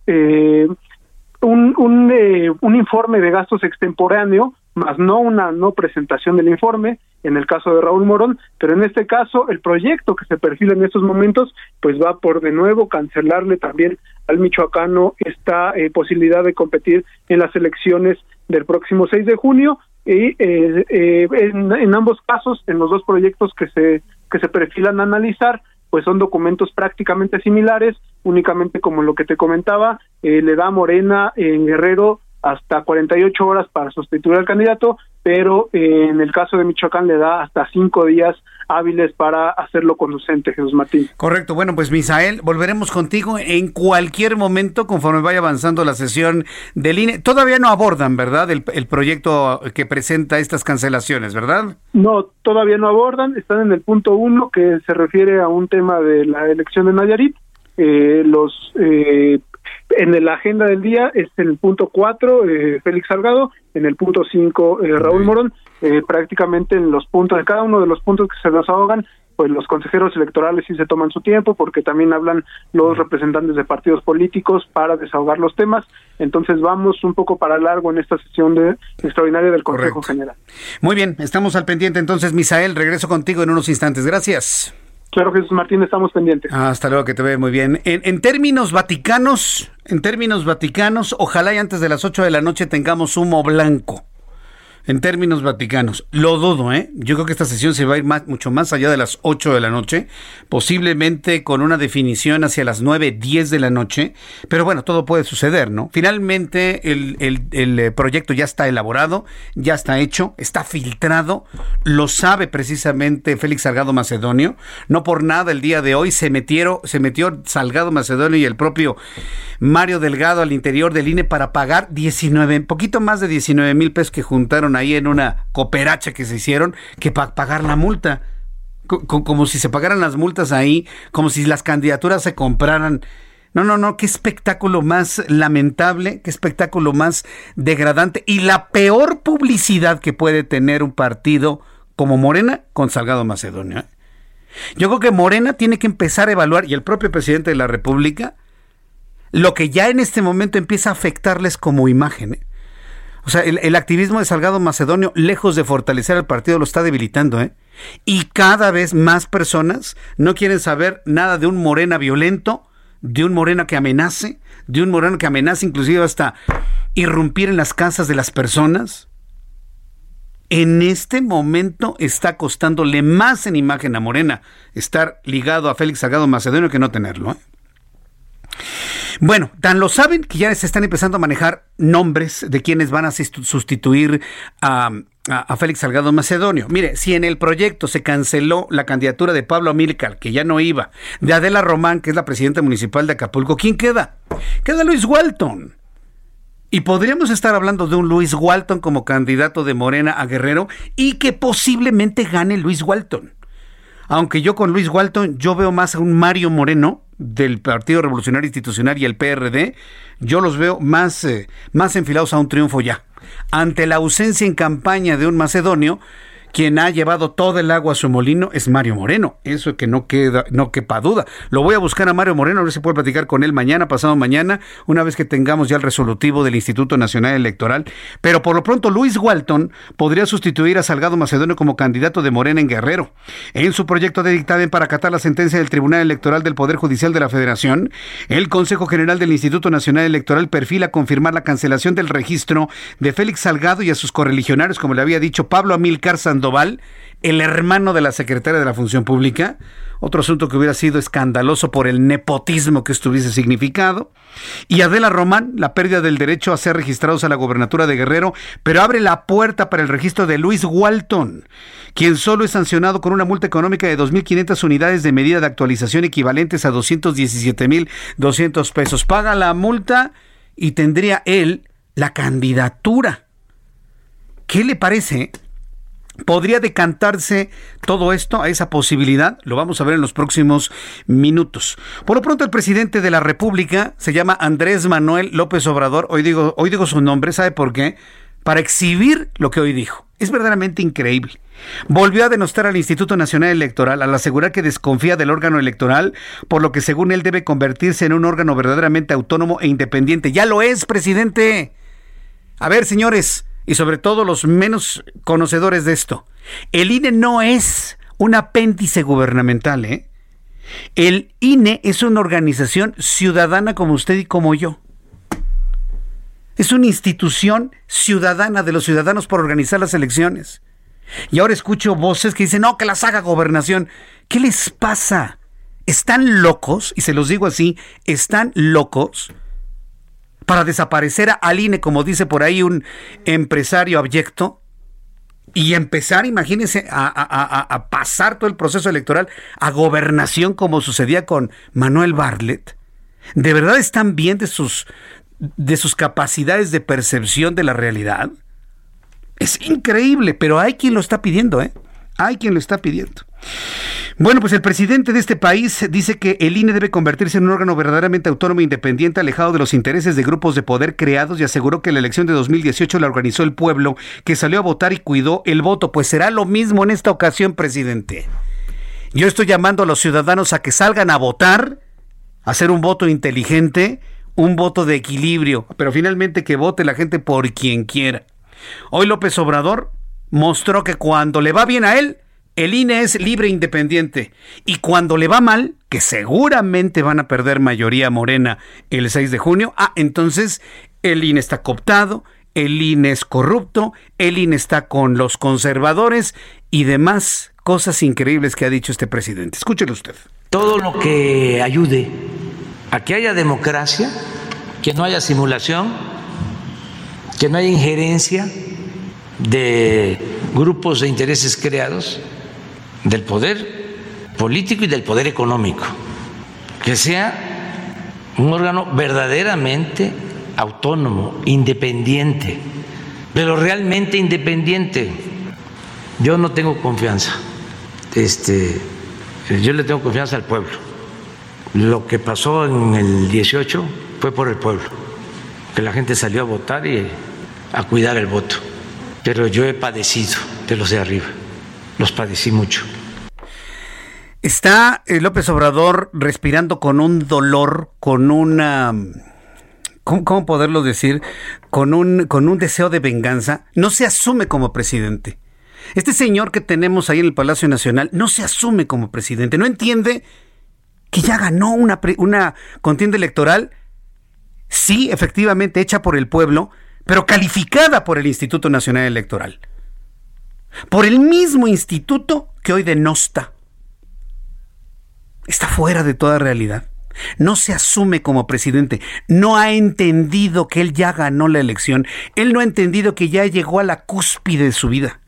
un un, un informe de gastos extemporáneo más no una no presentación del informe en el caso de Raúl Morón, pero en este caso el proyecto que se perfila en estos momentos pues va por de nuevo cancelarle también al michoacano esta eh, posibilidad de competir en las elecciones del próximo 6 de junio y eh, eh, en, ambos casos en los dos proyectos que se que se perfilan a analizar pues son documentos prácticamente similares únicamente como lo que te comentaba le da Morena en Guerrero hasta 48 horas para sustituir al candidato, pero eh, en el caso de Michoacán le da hasta cinco días hábiles para hacerlo conducente, Jesús Martín. Correcto. Bueno, pues Misael, volveremos contigo en cualquier momento conforme vaya avanzando la sesión del INE. Todavía no abordan, ¿verdad? El, proyecto que presenta estas cancelaciones, ¿verdad? No, todavía no abordan. Están en el punto uno que se refiere a un tema de la elección de Nayarit. Eh, los eh, en la agenda del día es en el punto 4 eh, Félix Salgado, en el punto 5 eh, Raúl Morón, eh, prácticamente en los puntos de cada uno de los puntos que se desahogan, pues los consejeros electorales sí se toman su tiempo porque también hablan los representantes de partidos políticos para desahogar los temas. Entonces vamos un poco para largo en esta sesión de extraordinaria del Consejo General. Muy bien, estamos al pendiente entonces, Misael, regreso contigo en unos instantes. Gracias. Claro, Jesús Martín, estamos pendientes. hasta luego, que te ve muy bien. En, términos vaticanos, en términos vaticanos, ojalá y antes de las 8 de la noche tengamos humo blanco en términos vaticanos. Lo dudo, ¿eh? Yo creo que esta sesión se va a ir mucho más allá de las 8 de la noche, posiblemente con una definición hacia las 9, 10 de la noche, pero bueno, todo puede suceder, ¿no? Finalmente el, el eh, proyecto ya está elaborado, ya está hecho, está filtrado, lo sabe precisamente Félix Salgado Macedonio, no por nada el día de hoy se metieron, se metió Salgado Macedonio y el propio Mario Delgado al interior del INE para pagar 19, poquito más de 19 mil pesos que juntaron ahí en una cooperacha que se hicieron que para pagar la multa. como si se pagaran las multas ahí, como si las candidaturas se compraran. No, no, no, qué espectáculo más lamentable, qué espectáculo más degradante y la peor publicidad que puede tener un partido como Morena con Salgado Macedonio. ¿eh? Yo creo que Morena tiene que empezar a evaluar, y el propio presidente de la República, lo que ya en este momento empieza a afectarles como imagen. ¿eh? O sea, el, activismo de Salgado Macedonio, lejos de fortalecer al partido, lo está debilitando, ¿eh? Y cada vez más personas no quieren saber nada de un morena violento, de un morena que amenace, de un morena que amenace inclusive hasta irrumpir en las casas de las personas. En este momento está costándole más en imagen a Morena estar ligado a Félix Salgado Macedonio que no tenerlo. ¿eh? Bueno, tan lo saben que ya se están empezando a manejar nombres de quienes van a sustituir a, Félix Salgado Macedonio. Mire, si en el proyecto se canceló la candidatura de Pablo Amílcar, que ya no iba, de Adela Román, que es la presidenta municipal de Acapulco, ¿quién queda? Queda Luis Walton. Y podríamos estar hablando de un Luis Walton como candidato de Morena a Guerrero y que posiblemente gane Luis Walton. Aunque yo con Luis Walton, yo veo más a un Mario Moreno del Partido Revolucionario Institucional y el PRD, yo los veo más, eh, más enfilados a un triunfo ya. Ante la ausencia en campaña de un macedonio, quien ha llevado todo el agua a su molino es Mario Moreno. Eso que no queda, no quepa duda. Lo voy a buscar a Mario Moreno, a ver si puedo platicar con él mañana, pasado mañana, una vez que tengamos ya el resolutivo del Instituto Nacional Electoral. Pero por lo pronto, Luis Walton podría sustituir a Salgado Macedonio como candidato de Morena en Guerrero. En su proyecto de dictamen para acatar la sentencia del Tribunal Electoral del Poder Judicial de la Federación, el Consejo General del Instituto Nacional Electoral perfila confirmar la cancelación del registro de Félix Salgado y a sus correligionarios, como le había dicho Pablo Amilcar Sandoval el hermano de la secretaria de la Función Pública, otro asunto que hubiera sido escandaloso por el nepotismo que estuviese significado, y Adela Román, la pérdida del derecho a ser registrados a la gobernatura de Guerrero, pero abre la puerta para el registro de Luis Walton, quien solo es sancionado con una multa económica de 2.500 unidades de medida de actualización equivalentes a 217.200 pesos. Paga la multa y tendría él la candidatura. ¿Qué le parece? ¿Podría decantarse todo esto a esa posibilidad? Lo vamos a ver en los próximos minutos. Por lo pronto, el presidente de la República se llama Andrés Manuel López Obrador. Hoy digo, hoy digo su nombre, ¿sabe por qué? Para exhibir lo que hoy dijo. Es verdaderamente increíble. Volvió a denostar al Instituto Nacional Electoral al asegurar que desconfía del órgano electoral, por lo que según él debe convertirse en un órgano verdaderamente autónomo e independiente. Ya lo es, presidente. A ver, señores, y sobre todo los menos conocedores de esto. El INE no es un apéndice gubernamental, ¿eh? El INE es una organización ciudadana como usted y como yo. Es una institución ciudadana de los ciudadanos por organizar las elecciones. Y ahora escucho voces que dicen, no, que las haga gobernación. ¿Qué les pasa? ¿Están locos? Y se los digo así, ¿están locos? Para desaparecer al INE, como dice por ahí un empresario abyecto, y empezar, imagínense, a, pasar todo el proceso electoral a gobernación como sucedía con Manuel Bartlett. ¿De verdad están bien de sus, de sus capacidades de percepción de la realidad? Es increíble, pero hay quien lo está pidiendo, ¿eh? Hay quien lo está pidiendo. Bueno, pues el presidente de este país dice que el INE debe convertirse en un órgano verdaderamente autónomo e independiente, alejado de los intereses de grupos de poder creados y aseguró que la elección de 2018 la organizó el pueblo, que salió a votar y cuidó el voto. Pues será lo mismo en esta ocasión, presidente. Yo estoy llamando a los ciudadanos a que salgan a votar, a hacer un voto inteligente, un voto de equilibrio, pero finalmente que vote la gente por quien quiera. Hoy López Obrador mostró que cuando le va bien a él, el INE es libre e independiente. Y cuando le va mal, que seguramente van a perder mayoría morena el 6 de junio, ah, entonces el INE está cooptado, el INE es corrupto, el INE está con los conservadores y demás cosas increíbles que ha dicho este presidente. Escúchelo usted. Todo lo que ayude a que haya democracia, que no haya simulación, que no haya injerencia de grupos de intereses creados, del poder político y del poder económico, que sea un órgano verdaderamente autónomo, independiente, pero realmente independiente. Yo no tengo confianza. Este, yo le tengo confianza al pueblo. Lo que pasó en el 18 fue por el pueblo, que la gente salió a votar y a cuidar el voto. Pero yo he padecido de los de arriba los padecí mucho. Está eh, López Obrador respirando con un dolor, con una... ¿Cómo, poderlo decir? Con un, con un deseo de venganza. No se asume como presidente. Este señor que tenemos ahí en el Palacio Nacional no se asume como presidente. No entiende que ya ganó una, una contienda electoral, sí, efectivamente, hecha por el pueblo, pero calificada por el Instituto Nacional Electoral por el mismo instituto que hoy denosta. Está fuera de toda realidad. No se asume como presidente. No ha entendido que él ya ganó la elección. Él no ha entendido que ya llegó a la cúspide de su vida.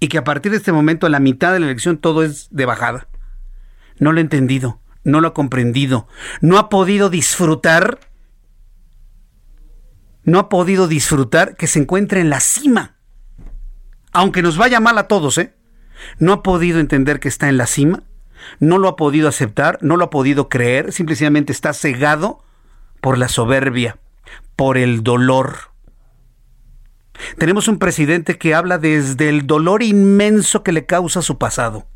Y que a partir de este momento, a la mitad de la elección, todo es de bajada. No lo ha entendido. No lo ha comprendido. No ha podido disfrutar. No ha podido disfrutar que se encuentre en la cima aunque nos vaya mal a todos, ¿eh? No ha podido entender que está en la cima, no lo ha podido aceptar, no lo ha podido creer, simplemente está cegado por la soberbia, por el dolor. Tenemos un presidente que habla desde el dolor inmenso que le causa su pasado.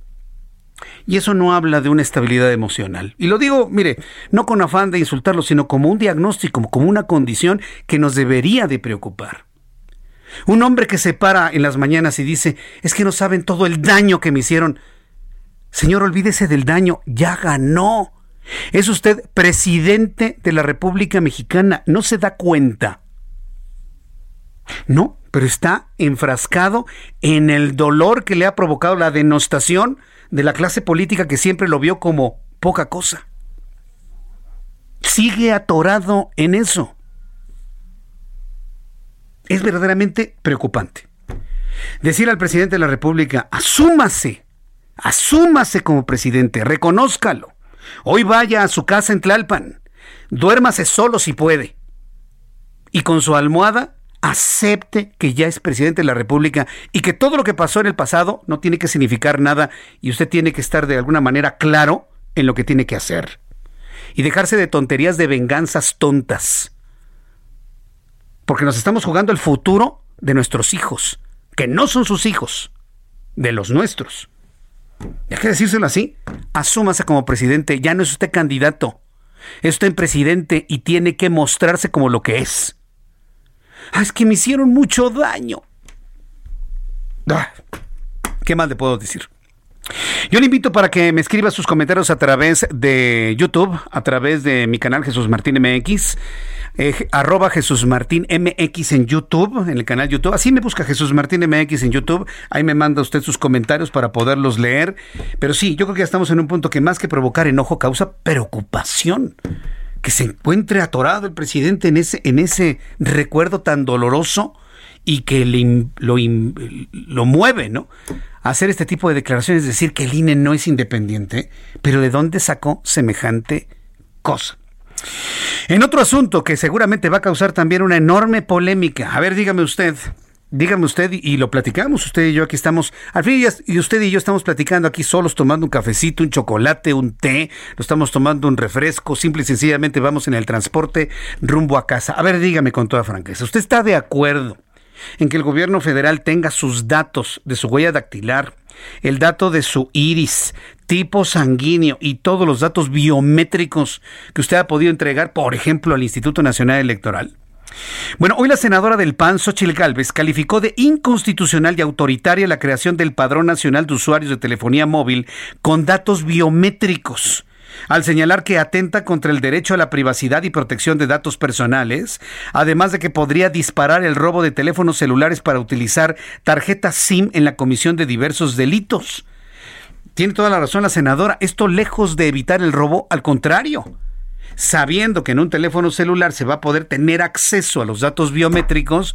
Y eso no habla de una estabilidad emocional. Y lo digo, mire, no con afán de insultarlo, sino como un diagnóstico, como una condición que nos debería de preocupar. Un hombre que se para en las mañanas y dice, es que no saben todo el daño que me hicieron. Señor, olvídese del daño, ya ganó. Es usted presidente de la República Mexicana, no se da cuenta. No, pero está enfrascado en el dolor que le ha provocado la denostación de la clase política que siempre lo vio como poca cosa. Sigue atorado en eso. Es verdaderamente preocupante. Decir al presidente de la República, asúmase, asúmase como presidente, reconózcalo. Hoy vaya a su casa en Tlalpan, duérmase solo si puede. Y con su almohada acepte que ya es presidente de la República y que todo lo que pasó en el pasado no tiene que significar nada y usted tiene que estar de alguna manera claro en lo que tiene que hacer. Y dejarse de tonterías de venganzas tontas. Porque nos estamos jugando el futuro de nuestros hijos, que no son sus hijos, de los nuestros. Hay que decírselo así. Asúmase como presidente, ya no es usted candidato. Es usted presidente y tiene que mostrarse como lo que es. Ah, es que me hicieron mucho daño. Ah, ¿Qué más le puedo decir? Yo le invito para que me escriba sus comentarios a través de YouTube, a través de mi canal Jesús Martín MX, eh, arroba Jesús Martín MX en YouTube, en el canal YouTube. Así me busca Jesús Martín MX en YouTube. Ahí me manda usted sus comentarios para poderlos leer. Pero sí, yo creo que ya estamos en un punto que más que provocar enojo causa preocupación que se encuentre atorado el presidente en ese, en ese recuerdo tan doloroso y que lo, lo mueve, ¿no? Hacer este tipo de declaraciones, decir que el INE no es independiente, pero ¿de dónde sacó semejante cosa? En otro asunto que seguramente va a causar también una enorme polémica, a ver, dígame usted, dígame usted y lo platicamos, usted y yo aquí estamos, al fin y usted y yo estamos platicando aquí solos tomando un cafecito, un chocolate, un té, lo estamos tomando un refresco, simple y sencillamente vamos en el transporte rumbo a casa. A ver, dígame con toda franqueza, ¿usted está de acuerdo en que el gobierno federal tenga sus datos de su huella dactilar, el dato de su iris, tipo sanguíneo y todos los datos biométricos que usted ha podido entregar, por ejemplo, al Instituto Nacional Electoral? Bueno, hoy la senadora del PAN, Xochil Gálvez, calificó de inconstitucional y autoritaria la creación del Padrón Nacional de Usuarios de Telefonía Móvil con datos biométricos al señalar que atenta contra el derecho a la privacidad y protección de datos personales, además de que podría disparar el robo de teléfonos celulares para utilizar tarjetas SIM en la comisión de diversos delitos. Tiene toda la razón la senadora, esto lejos de evitar el robo, al contrario, sabiendo que en un teléfono celular se va a poder tener acceso a los datos biométricos,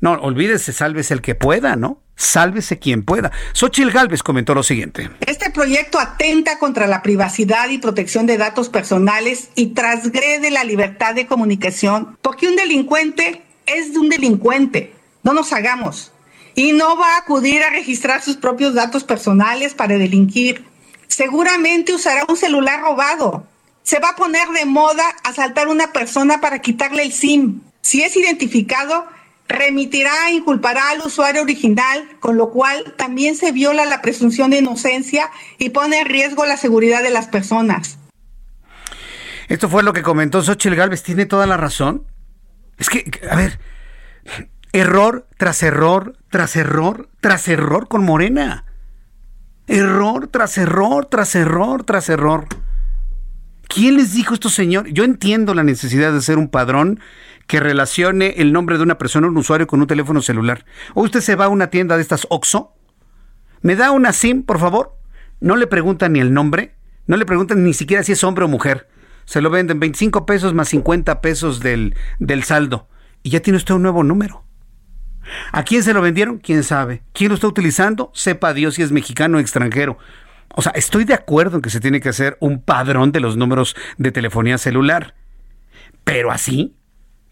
no, olvídese, sálvese el que pueda, ¿no? Sálvese quien pueda. Xochil Gálvez comentó lo siguiente. Este proyecto atenta contra la privacidad y protección de datos personales y transgrede la libertad de comunicación porque un delincuente es de un delincuente. No nos hagamos. Y no va a acudir a registrar sus propios datos personales para delinquir. Seguramente usará un celular robado se va a poner de moda asaltar a una persona para quitarle el SIM. Si es identificado, remitirá e inculpará al usuario original, con lo cual también se viola la presunción de inocencia y pone en riesgo la seguridad de las personas. Esto fue lo que comentó Xochitl Galvez. ¿Tiene toda la razón? Es que, a ver, error tras error, tras error, tras error con Morena. Error tras error, tras error, tras error. ¿Quién les dijo esto, señor? Yo entiendo la necesidad de hacer un padrón que relacione el nombre de una persona, un usuario, con un teléfono celular. O usted se va a una tienda de estas OXO, me da una SIM, por favor. No le preguntan ni el nombre, no le preguntan ni siquiera si es hombre o mujer. Se lo venden 25 pesos más 50 pesos del, del saldo. Y ya tiene usted un nuevo número. ¿A quién se lo vendieron? ¿Quién sabe? ¿Quién lo está utilizando? Sepa Dios si es mexicano o extranjero. O sea, estoy de acuerdo en que se tiene que hacer un padrón de los números de telefonía celular. Pero así,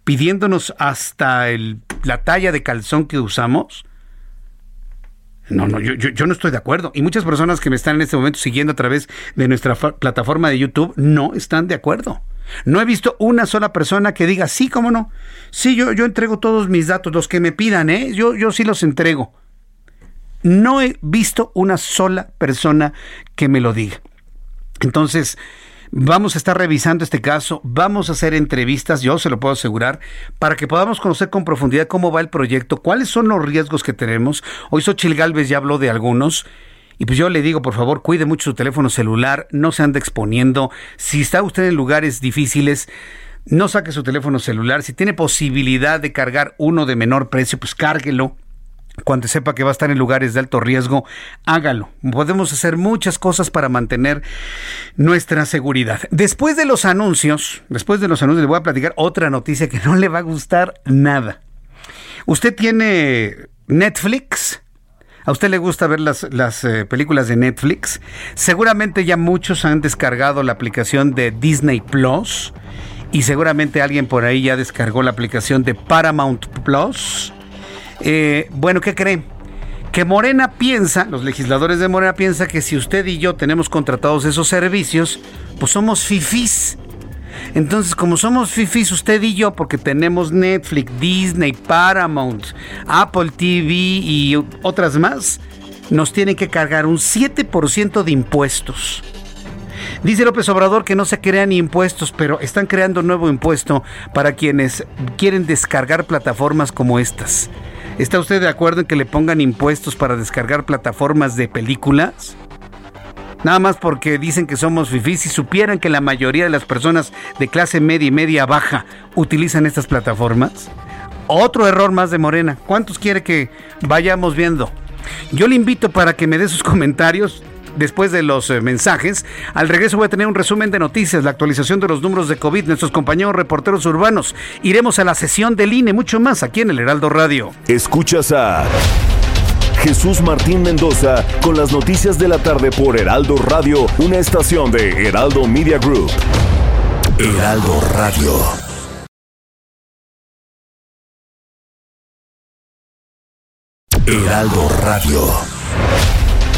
pidiéndonos hasta el, la talla de calzón que usamos, No, no, yo, yo, no estoy de acuerdo. Y muchas personas que me están en este momento siguiendo a través de nuestra plataforma de YouTube no están de acuerdo. No he visto una sola persona que diga, sí, cómo no. Sí, yo, yo entrego todos mis datos, los que me pidan, ¿eh? Yo, yo sí los entrego. No he visto una sola persona que me lo diga. Entonces, Vamos a estar revisando este caso, vamos a hacer entrevistas, yo se lo puedo asegurar, para que podamos conocer con profundidad cómo va el proyecto, cuáles son los riesgos que tenemos. Hoy Xochil Galvez ya habló de algunos. Y pues yo le digo, por favor, cuide mucho su teléfono celular, no se ande exponiendo. Si está usted en lugares difíciles, no saque su teléfono celular. Si tiene posibilidad de cargar uno de menor precio, pues cárguelo cuando sepa que va a estar en lugares de alto riesgo, hágalo. Podemos hacer muchas cosas para mantener nuestra seguridad. Después de los anuncios, después de los anuncios, le voy a platicar otra noticia que no le va a gustar nada. ¿Usted tiene Netflix? ¿A usted le gusta ver las, las eh, películas de Netflix? Seguramente ya muchos han descargado la aplicación de Disney Plus y seguramente alguien por ahí ya descargó la aplicación de Paramount Plus. Eh, bueno, ¿qué cree? Que Morena piensa, los legisladores de Morena piensan que si usted y yo tenemos contratados esos servicios, pues somos fifís. Entonces, como somos fifís usted y yo, porque tenemos Netflix, Disney, Paramount, Apple TV y otras más, nos tienen que cargar un 7% de impuestos. Dice López Obrador que no se crean impuestos, pero están creando nuevo impuesto para quienes quieren descargar plataformas como estas. ¿Está usted de acuerdo en que le pongan impuestos para descargar plataformas de películas? Nada más porque dicen que somos fifís y supieran que la mayoría de las personas de clase media y media baja utilizan estas plataformas. Otro error más de Morena. ¿Cuántos quiere que vayamos viendo? Yo le invito para que me dé sus *laughs* comentarios después de los eh, mensajes. Al regreso voy a tener un resumen de noticias, la actualización de los números de COVID, nuestros compañeros reporteros urbanos. Iremos a la sesión del INE, mucho más aquí en el Heraldo Radio. Escuchas a Jesús Martín Mendoza con las noticias de la tarde por Heraldo Radio, una estación de Heraldo Media Group. Heraldo Radio. Heraldo Radio.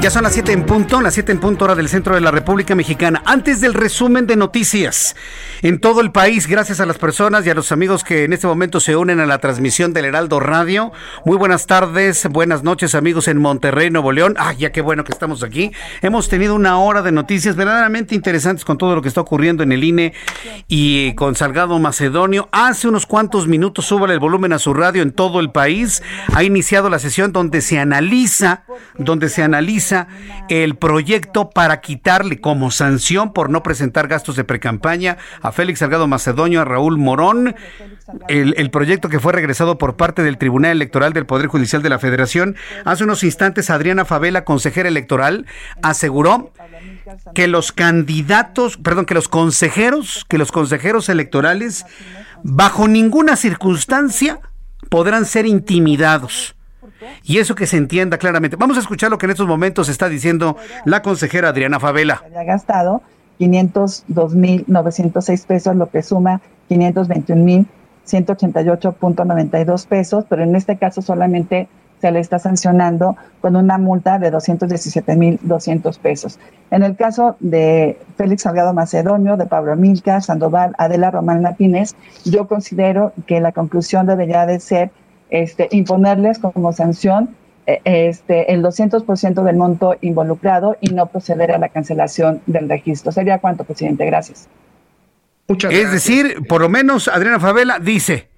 Ya son las 7 en punto, las 7 en punto hora del centro de la República Mexicana. Antes del resumen de noticias en todo el país, gracias a las personas y a los amigos que en este momento se unen a la transmisión del Heraldo Radio. Muy buenas tardes, buenas noches amigos en Monterrey, Nuevo León. Ah, ya qué bueno que estamos aquí. Hemos tenido una hora de noticias verdaderamente interesantes con todo lo que está ocurriendo en el INE y con Salgado Macedonio. Hace unos cuantos minutos súbale el volumen a su radio en todo el país. Ha iniciado la sesión donde se analiza, donde se analiza el proyecto para quitarle como sanción por no presentar gastos de precampaña a Félix Salgado Macedonio, a Raúl Morón, el, el, proyecto que fue regresado por parte del Tribunal Electoral del Poder Judicial de la Federación. Hace unos instantes, Adriana Favela, consejera electoral, aseguró que los candidatos, perdón, que los consejeros, que los consejeros electorales, bajo ninguna circunstancia podrán ser intimidados y eso que se entienda claramente. Vamos a escuchar lo que en estos momentos está diciendo la consejera Adriana Favela. Ha gastado 502.906 pesos, lo que suma 521.188.92 pesos, pero en este caso solamente se le está sancionando con una multa de 217.200 pesos. En el caso de Félix Salgado Macedonio, de Pablo Milka, Sandoval, Adela Román Martínez, yo considero que la conclusión debería de ser este, imponerles como sanción eh, este, el 200% del monto involucrado y no proceder a la cancelación del registro. ¿Sería cuánto, presidente? Gracias. es decir, por lo menos Adriana Favela dice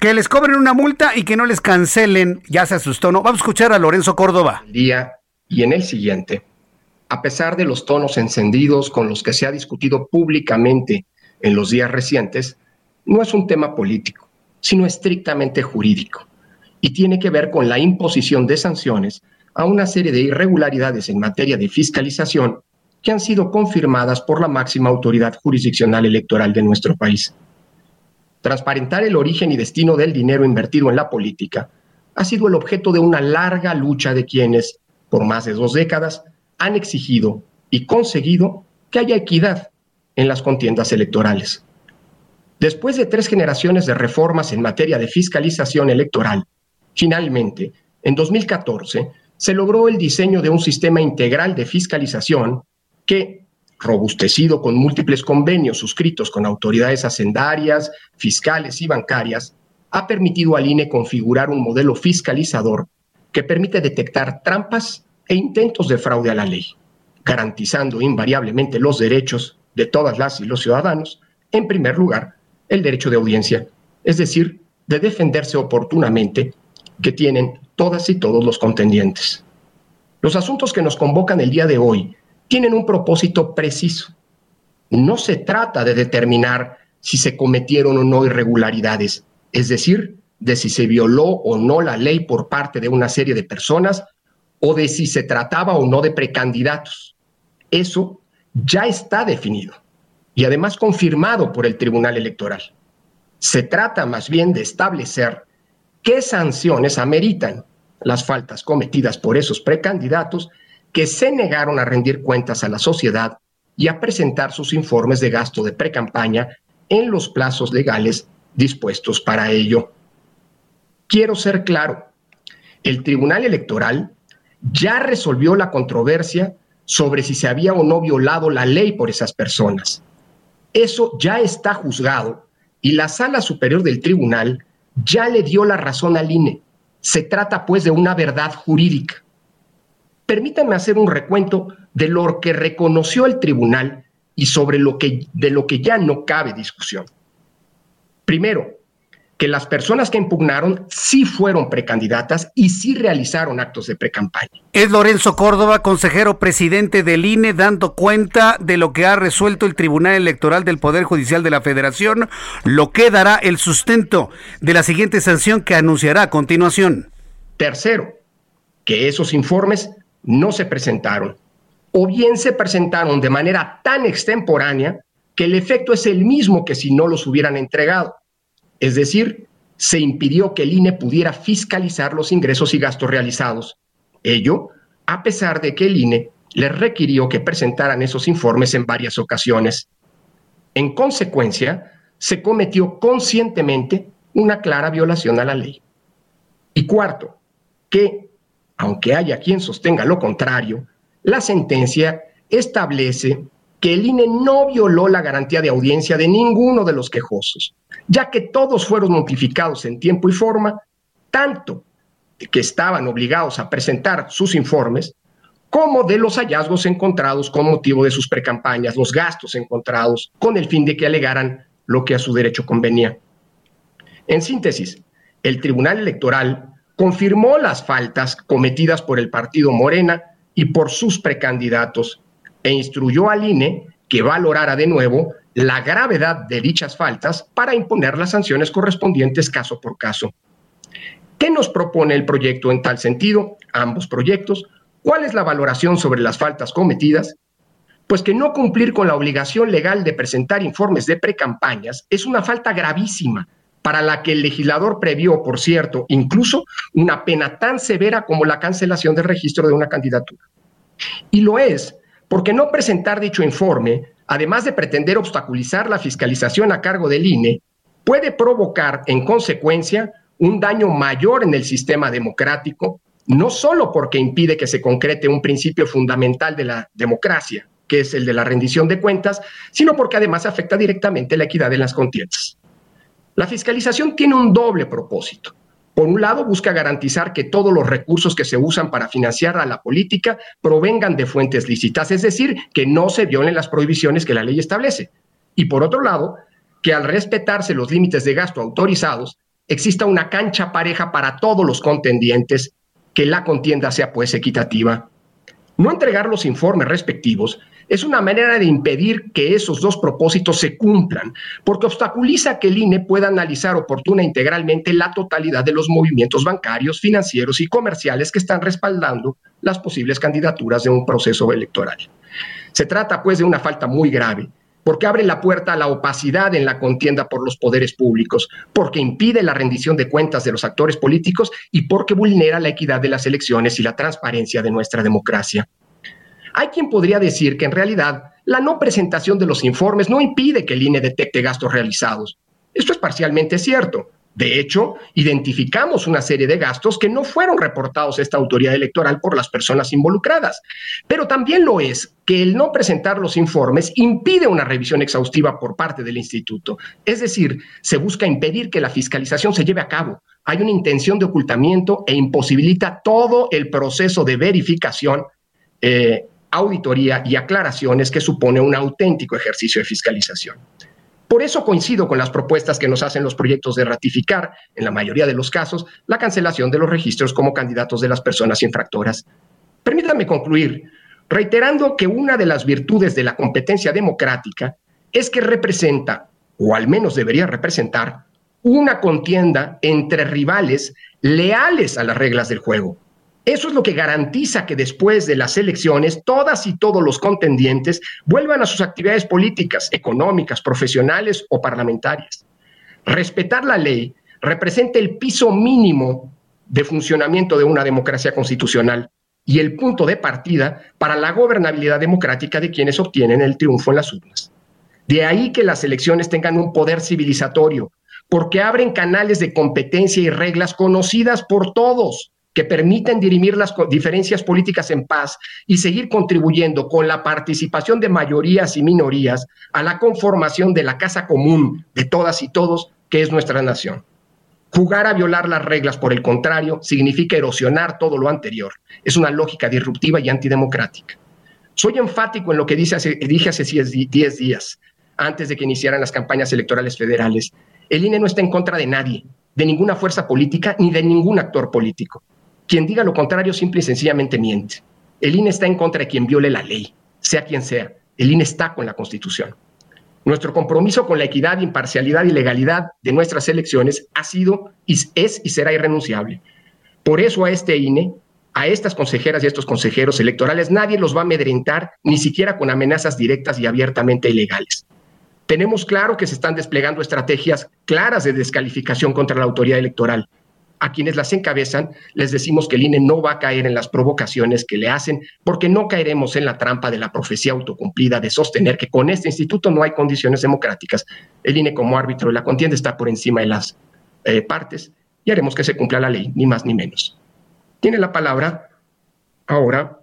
que les cobren una multa y que no les cancelen, ya se asustó, ¿no? Vamos a escuchar a Lorenzo Córdoba. Día y en el siguiente, a pesar de los tonos encendidos con los que se ha discutido públicamente en los días recientes, no es un tema político sino estrictamente jurídico, y tiene que ver con la imposición de sanciones a una serie de irregularidades en materia de fiscalización que han sido confirmadas por la máxima autoridad jurisdiccional electoral de nuestro país. Transparentar el origen y destino del dinero invertido en la política ha sido el objeto de una larga lucha de quienes, por más de dos décadas, han exigido y conseguido que haya equidad en las contiendas electorales. Después de tres generaciones de reformas en materia de fiscalización electoral, finalmente, en 2014, se logró el diseño de un sistema integral de fiscalización que, robustecido con múltiples convenios suscritos con autoridades hacendarias, fiscales y bancarias, ha permitido al INE configurar un modelo fiscalizador que permite detectar trampas e intentos de fraude a la ley, garantizando invariablemente los derechos de todas las y los ciudadanos, en primer lugar, el derecho de audiencia, es decir, de defenderse oportunamente que tienen todas y todos los contendientes. Los asuntos que nos convocan el día de hoy tienen un propósito preciso. No se trata de determinar si se cometieron o no irregularidades, es decir, de si se violó o no la ley por parte de una serie de personas o de si se trataba o no de precandidatos. Eso ya está definido y además confirmado por el Tribunal Electoral. Se trata más bien de establecer qué sanciones ameritan las faltas cometidas por esos precandidatos que se negaron a rendir cuentas a la sociedad y a presentar sus informes de gasto de precampaña en los plazos legales dispuestos para ello. Quiero ser claro, el Tribunal Electoral ya resolvió la controversia sobre si se había o no violado la ley por esas personas. Eso ya está juzgado y la Sala Superior del Tribunal ya le dio la razón al INE. Se trata pues de una verdad jurídica. Permítanme hacer un recuento de lo que reconoció el tribunal y sobre lo que, de lo que ya no cabe discusión. Primero, que las personas que impugnaron sí fueron precandidatas y sí realizaron actos de precampaña. Es Lorenzo Córdoba, consejero presidente del INE, dando cuenta de lo que ha resuelto el Tribunal Electoral del Poder Judicial de la Federación, lo que dará el sustento de la siguiente sanción que anunciará a continuación. Tercero, que esos informes no se presentaron o bien se presentaron de manera tan extemporánea que el efecto es el mismo que si no los hubieran entregado. Es decir, se impidió que el INE pudiera fiscalizar los ingresos y gastos realizados. Ello, a pesar de que el INE les requirió que presentaran esos informes en varias ocasiones. En consecuencia, se cometió conscientemente una clara violación a la ley. Y cuarto, que, aunque haya quien sostenga lo contrario, la sentencia establece que el INE no violó la garantía de audiencia de ninguno de los quejosos, ya que todos fueron notificados en tiempo y forma, tanto de que estaban obligados a presentar sus informes, como de los hallazgos encontrados con motivo de sus precampañas, los gastos encontrados, con el fin de que alegaran lo que a su derecho convenía. En síntesis, el Tribunal Electoral confirmó las faltas cometidas por el partido Morena y por sus precandidatos e instruyó al INE que valorara de nuevo la gravedad de dichas faltas para imponer las sanciones correspondientes caso por caso. ¿Qué nos propone el proyecto en tal sentido? Ambos proyectos. ¿Cuál es la valoración sobre las faltas cometidas? Pues que no cumplir con la obligación legal de presentar informes de precampañas es una falta gravísima para la que el legislador previó, por cierto, incluso una pena tan severa como la cancelación del registro de una candidatura. Y lo es porque no presentar dicho informe, además de pretender obstaculizar la fiscalización a cargo del INE, puede provocar en consecuencia un daño mayor en el sistema democrático, no solo porque impide que se concrete un principio fundamental de la democracia, que es el de la rendición de cuentas, sino porque además afecta directamente la equidad en las contiendas. La fiscalización tiene un doble propósito. Por un lado, busca garantizar que todos los recursos que se usan para financiar a la política provengan de fuentes lícitas, es decir, que no se violen las prohibiciones que la ley establece. Y por otro lado, que al respetarse los límites de gasto autorizados, exista una cancha pareja para todos los contendientes, que la contienda sea pues equitativa. No entregar los informes respectivos es una manera de impedir que esos dos propósitos se cumplan, porque obstaculiza que el INE pueda analizar oportuna e integralmente la totalidad de los movimientos bancarios, financieros y comerciales que están respaldando las posibles candidaturas de un proceso electoral. Se trata pues de una falta muy grave, porque abre la puerta a la opacidad en la contienda por los poderes públicos, porque impide la rendición de cuentas de los actores políticos y porque vulnera la equidad de las elecciones y la transparencia de nuestra democracia. Hay quien podría decir que en realidad la no presentación de los informes no impide que el INE detecte gastos realizados, Esto es parcialmente cierto. De hecho, identificamos una serie de gastos que no fueron reportados a esta autoridad electoral por las personas involucradas. Pero también lo es que el no presentar los informes impide una revisión exhaustiva por parte del instituto. Es decir, se busca impedir que la fiscalización se lleve a cabo. Hay una intención de ocultamiento e imposibilita todo el proceso de verificación, eh, auditoría y aclaraciones que supone un auténtico ejercicio de fiscalización. Por eso coincido con las propuestas que nos hacen los proyectos de ratificar, en la mayoría de los casos, la cancelación de los registros como candidatos de las personas infractoras. Permítanme concluir reiterando que una de las virtudes de la competencia democrática es que representa, o al menos debería representar, una contienda entre rivales leales a las reglas del juego, eso es lo que garantiza que después de las elecciones todas y todos los contendientes vuelvan a sus actividades políticas, económicas, profesionales o parlamentarias. Respetar la ley representa el piso mínimo de funcionamiento de una democracia constitucional y el punto de partida para la gobernabilidad democrática de quienes obtienen el triunfo en las urnas. De ahí que las elecciones tengan un poder civilizatorio, porque abren canales de competencia y reglas conocidas por todos que permiten dirimir las diferencias políticas en paz y seguir contribuyendo con la participación de mayorías y minorías a la conformación de la casa común de todas y todos, que es nuestra nación. Jugar a violar las reglas, por el contrario, significa erosionar todo lo anterior. Es una lógica disruptiva y antidemocrática. Soy enfático en lo que dije hace 10 días, antes de que iniciaran las campañas electorales federales. El INE no está en contra de nadie, de ninguna fuerza política ni de ningún actor político. Quien diga lo contrario simple y sencillamente miente. El INE está en contra de quien viole la ley, sea quien sea. El INE está con la Constitución. Nuestro compromiso con la equidad, imparcialidad y legalidad de nuestras elecciones ha sido, es y será irrenunciable. Por eso a este INE, a estas consejeras y a estos consejeros electorales, nadie los va a amedrentar, ni siquiera con amenazas directas y abiertamente ilegales. Tenemos claro que se están desplegando estrategias claras de descalificación contra la autoridad electoral, a quienes las encabezan, les decimos que el INE no va a caer en las provocaciones que le hacen, porque no caeremos en la trampa de la profecía autocumplida de sostener que con este instituto no hay condiciones democráticas. El INE como árbitro de la contienda está por encima de las eh, partes y haremos que se cumpla la ley, ni más ni menos. Tiene la palabra ahora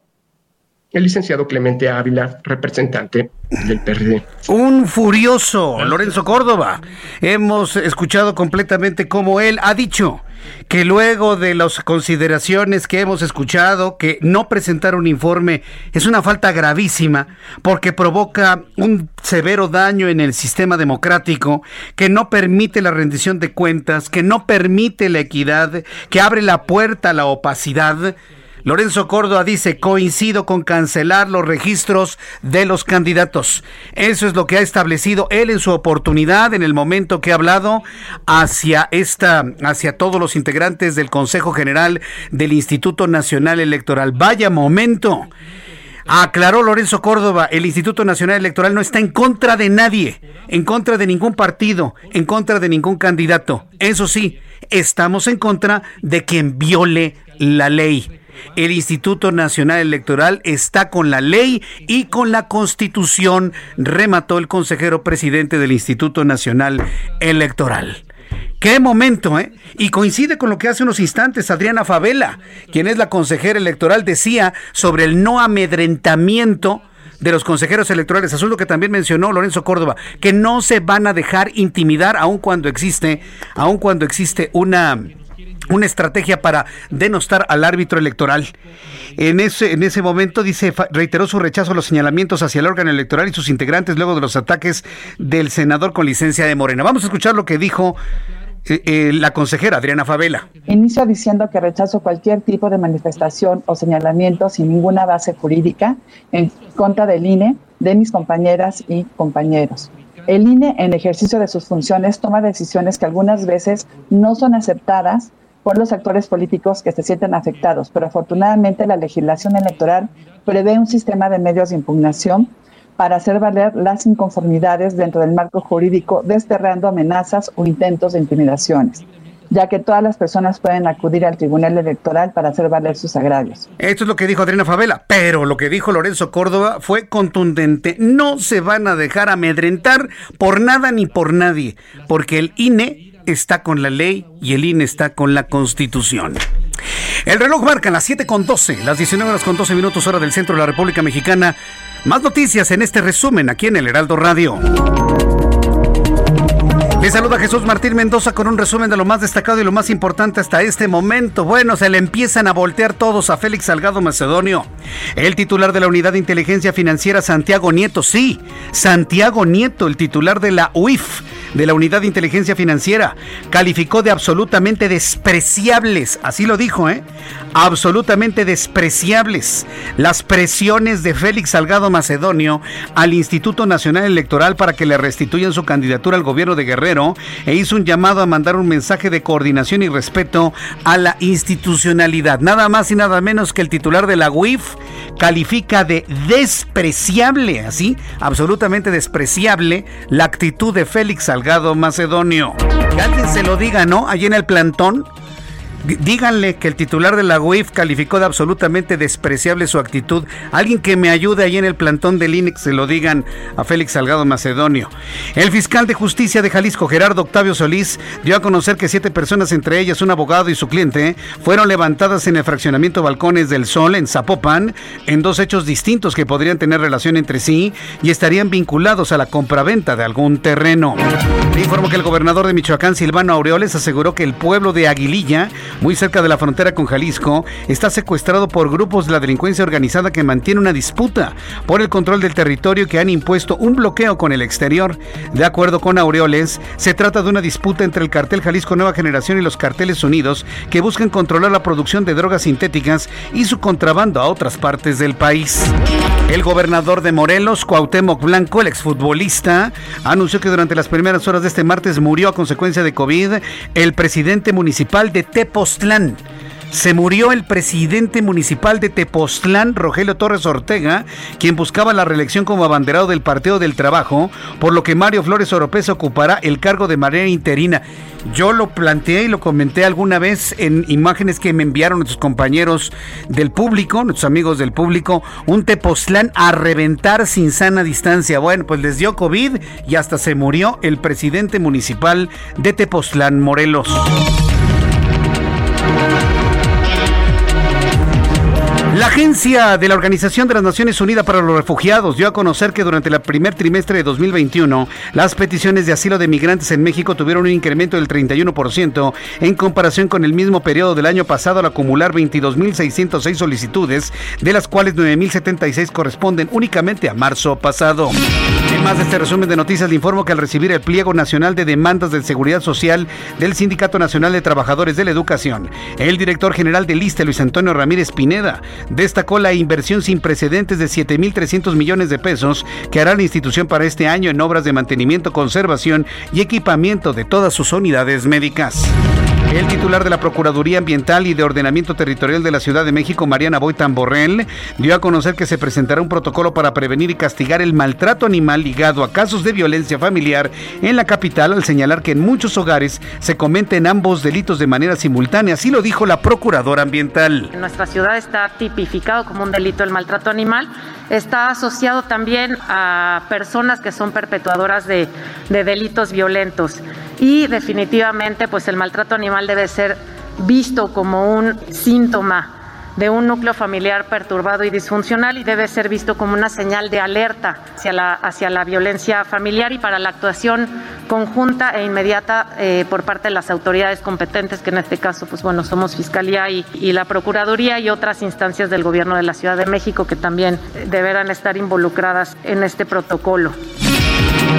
el licenciado Clemente Ávila, representante del PRD. Un furioso, Lorenzo Córdoba. Hemos escuchado completamente cómo él ha dicho que luego de las consideraciones que hemos escuchado, que no presentar un informe es una falta gravísima porque provoca un severo daño en el sistema democrático, que no permite la rendición de cuentas, que no permite la equidad, que abre la puerta a la opacidad Lorenzo Córdoba dice, coincido con cancelar los registros de los candidatos. Eso es lo que ha establecido él en su oportunidad, en el momento que ha hablado hacia esta, hacia todos los integrantes del Consejo General del Instituto Nacional Electoral. Vaya momento. Aclaró Lorenzo Córdoba, el Instituto Nacional Electoral no está en contra de nadie, en contra de ningún partido, en contra de ningún candidato. Eso sí, estamos en contra de quien viole la ley. El Instituto Nacional Electoral está con la ley y con la constitución, remató el consejero presidente del Instituto Nacional Electoral. Qué momento, ¿eh? Y coincide con lo que hace unos instantes Adriana Favela, quien es la consejera electoral, decía sobre el no amedrentamiento de los consejeros electorales, asunto que también mencionó Lorenzo Córdoba, que no se van a dejar intimidar aun cuando existe, aun cuando existe una una estrategia para denostar al árbitro electoral. En ese, en ese momento, dice, reiteró su rechazo a los señalamientos hacia el órgano electoral y sus integrantes luego de los ataques del senador con licencia de Morena. Vamos a escuchar lo que dijo eh, eh, la consejera Adriana Favela. Inicio diciendo que rechazo cualquier tipo de manifestación o señalamiento sin ninguna base jurídica en contra del INE, de mis compañeras y compañeros. El INE, en ejercicio de sus funciones, toma decisiones que algunas veces no son aceptadas por los actores políticos que se sienten afectados, pero afortunadamente la legislación electoral prevé un sistema de medios de impugnación para hacer valer las inconformidades dentro del marco jurídico, desterrando amenazas o intentos de intimidaciones. ya que todas las personas pueden acudir al Tribunal Electoral para hacer valer sus agravios. Esto es lo que dijo Adriana Favela, pero lo que dijo Lorenzo Córdoba fue contundente. No se van a dejar amedrentar por nada ni por nadie, porque el INE está con la ley y el INE está con la Constitución. El reloj marca las 7 con 12, las 19 horas con 12 minutos hora del centro de la República Mexicana. Más noticias en este resumen aquí en el Heraldo Radio. Le saluda Jesús Martín Mendoza con un resumen de lo más destacado y lo más importante hasta este momento. Bueno, se le empiezan a voltear todos a Félix Salgado Macedonio. El titular de la Unidad de Inteligencia Financiera, Santiago Nieto, sí, Santiago Nieto, el titular de la UIF, de la Unidad de Inteligencia Financiera, calificó de absolutamente despreciables, así lo dijo, ¿eh? Absolutamente despreciables las presiones de Félix Salgado Macedonio al Instituto Nacional Electoral para que le restituyan su candidatura al gobierno de Guerrero e hizo un llamado a mandar un mensaje de coordinación y respeto a la institucionalidad. Nada más y nada menos que el titular de la UIF califica de despreciable, así, absolutamente despreciable, la actitud de Félix Salgado Macedonio. Que alguien se lo diga, ¿no? Allí en el plantón díganle que el titular de la UIF calificó de absolutamente despreciable su actitud. Alguien que me ayude ahí en el plantón del INEX se lo digan a Félix Salgado Macedonio. El fiscal de justicia de Jalisco, Gerardo Octavio Solís, dio a conocer que siete personas, entre ellas un abogado y su cliente, fueron levantadas en el fraccionamiento Balcones del Sol en Zapopan en dos hechos distintos que podrían tener relación entre sí y estarían vinculados a la compraventa de algún terreno. Le informo que el gobernador de Michoacán, Silvano Aureoles, aseguró que el pueblo de Aguililla muy cerca de la frontera con Jalisco, está secuestrado por grupos de la delincuencia organizada que mantiene una disputa por el control del territorio que han impuesto un bloqueo con el exterior. De acuerdo con Aureoles, se trata de una disputa entre el cartel Jalisco Nueva Generación y los carteles unidos que buscan controlar la producción de drogas sintéticas y su contrabando a otras partes del país. El gobernador de Morelos, Cuauhtémoc Blanco, el exfutbolista, anunció que durante las primeras horas de este martes murió a consecuencia de COVID el presidente municipal de Tepoztlán. Se murió el presidente municipal de Tepoztlán, Rogelio Torres Ortega, quien buscaba la reelección como abanderado del Partido del Trabajo, por lo que Mario Flores Oropesa ocupará el cargo de manera interina. Yo lo planteé y lo comenté alguna vez en imágenes que me enviaron nuestros compañeros del público, nuestros amigos del público, un Tepoztlán a reventar sin sana distancia. Bueno, pues les dio COVID y hasta se murió el presidente municipal de Tepoztlán, Morelos. La agencia de la Organización de las Naciones Unidas para los Refugiados dio a conocer que durante el primer trimestre de 2021 las peticiones de asilo de migrantes en México tuvieron un incremento del 31% en comparación con el mismo periodo del año pasado al acumular 22.606 solicitudes, de las cuales 9.076 corresponden únicamente a marzo pasado. En más de este resumen de noticias le informo que al recibir el pliego nacional de demandas de seguridad social del Sindicato Nacional de Trabajadores de la Educación, el director general del ISTE, Luis Antonio Ramírez Pineda, destacó la inversión sin precedentes de 7.300 millones de pesos que hará la institución para este año en obras de mantenimiento, conservación y equipamiento de todas sus unidades médicas. El titular de la Procuraduría Ambiental y de Ordenamiento Territorial de la Ciudad de México, Mariana Boitan Borrell, dio a conocer que se presentará un protocolo para prevenir y castigar el maltrato animal ligado a casos de violencia familiar en la capital, al señalar que en muchos hogares se cometen ambos delitos de manera simultánea. Así lo dijo la Procuradora Ambiental. En nuestra ciudad está tipificado como un delito el maltrato animal. Está asociado también a personas que son perpetuadoras de, de delitos violentos y definitivamente pues el maltrato animal debe ser visto como un síntoma de un núcleo familiar perturbado y disfuncional y debe ser visto como una señal de alerta hacia la, violencia familiar y para la actuación conjunta e inmediata eh, por parte de las autoridades competentes, que en este caso, pues bueno, somos Fiscalía y, la Procuraduría y otras instancias del Gobierno de la Ciudad de México que también deberán estar involucradas en este protocolo.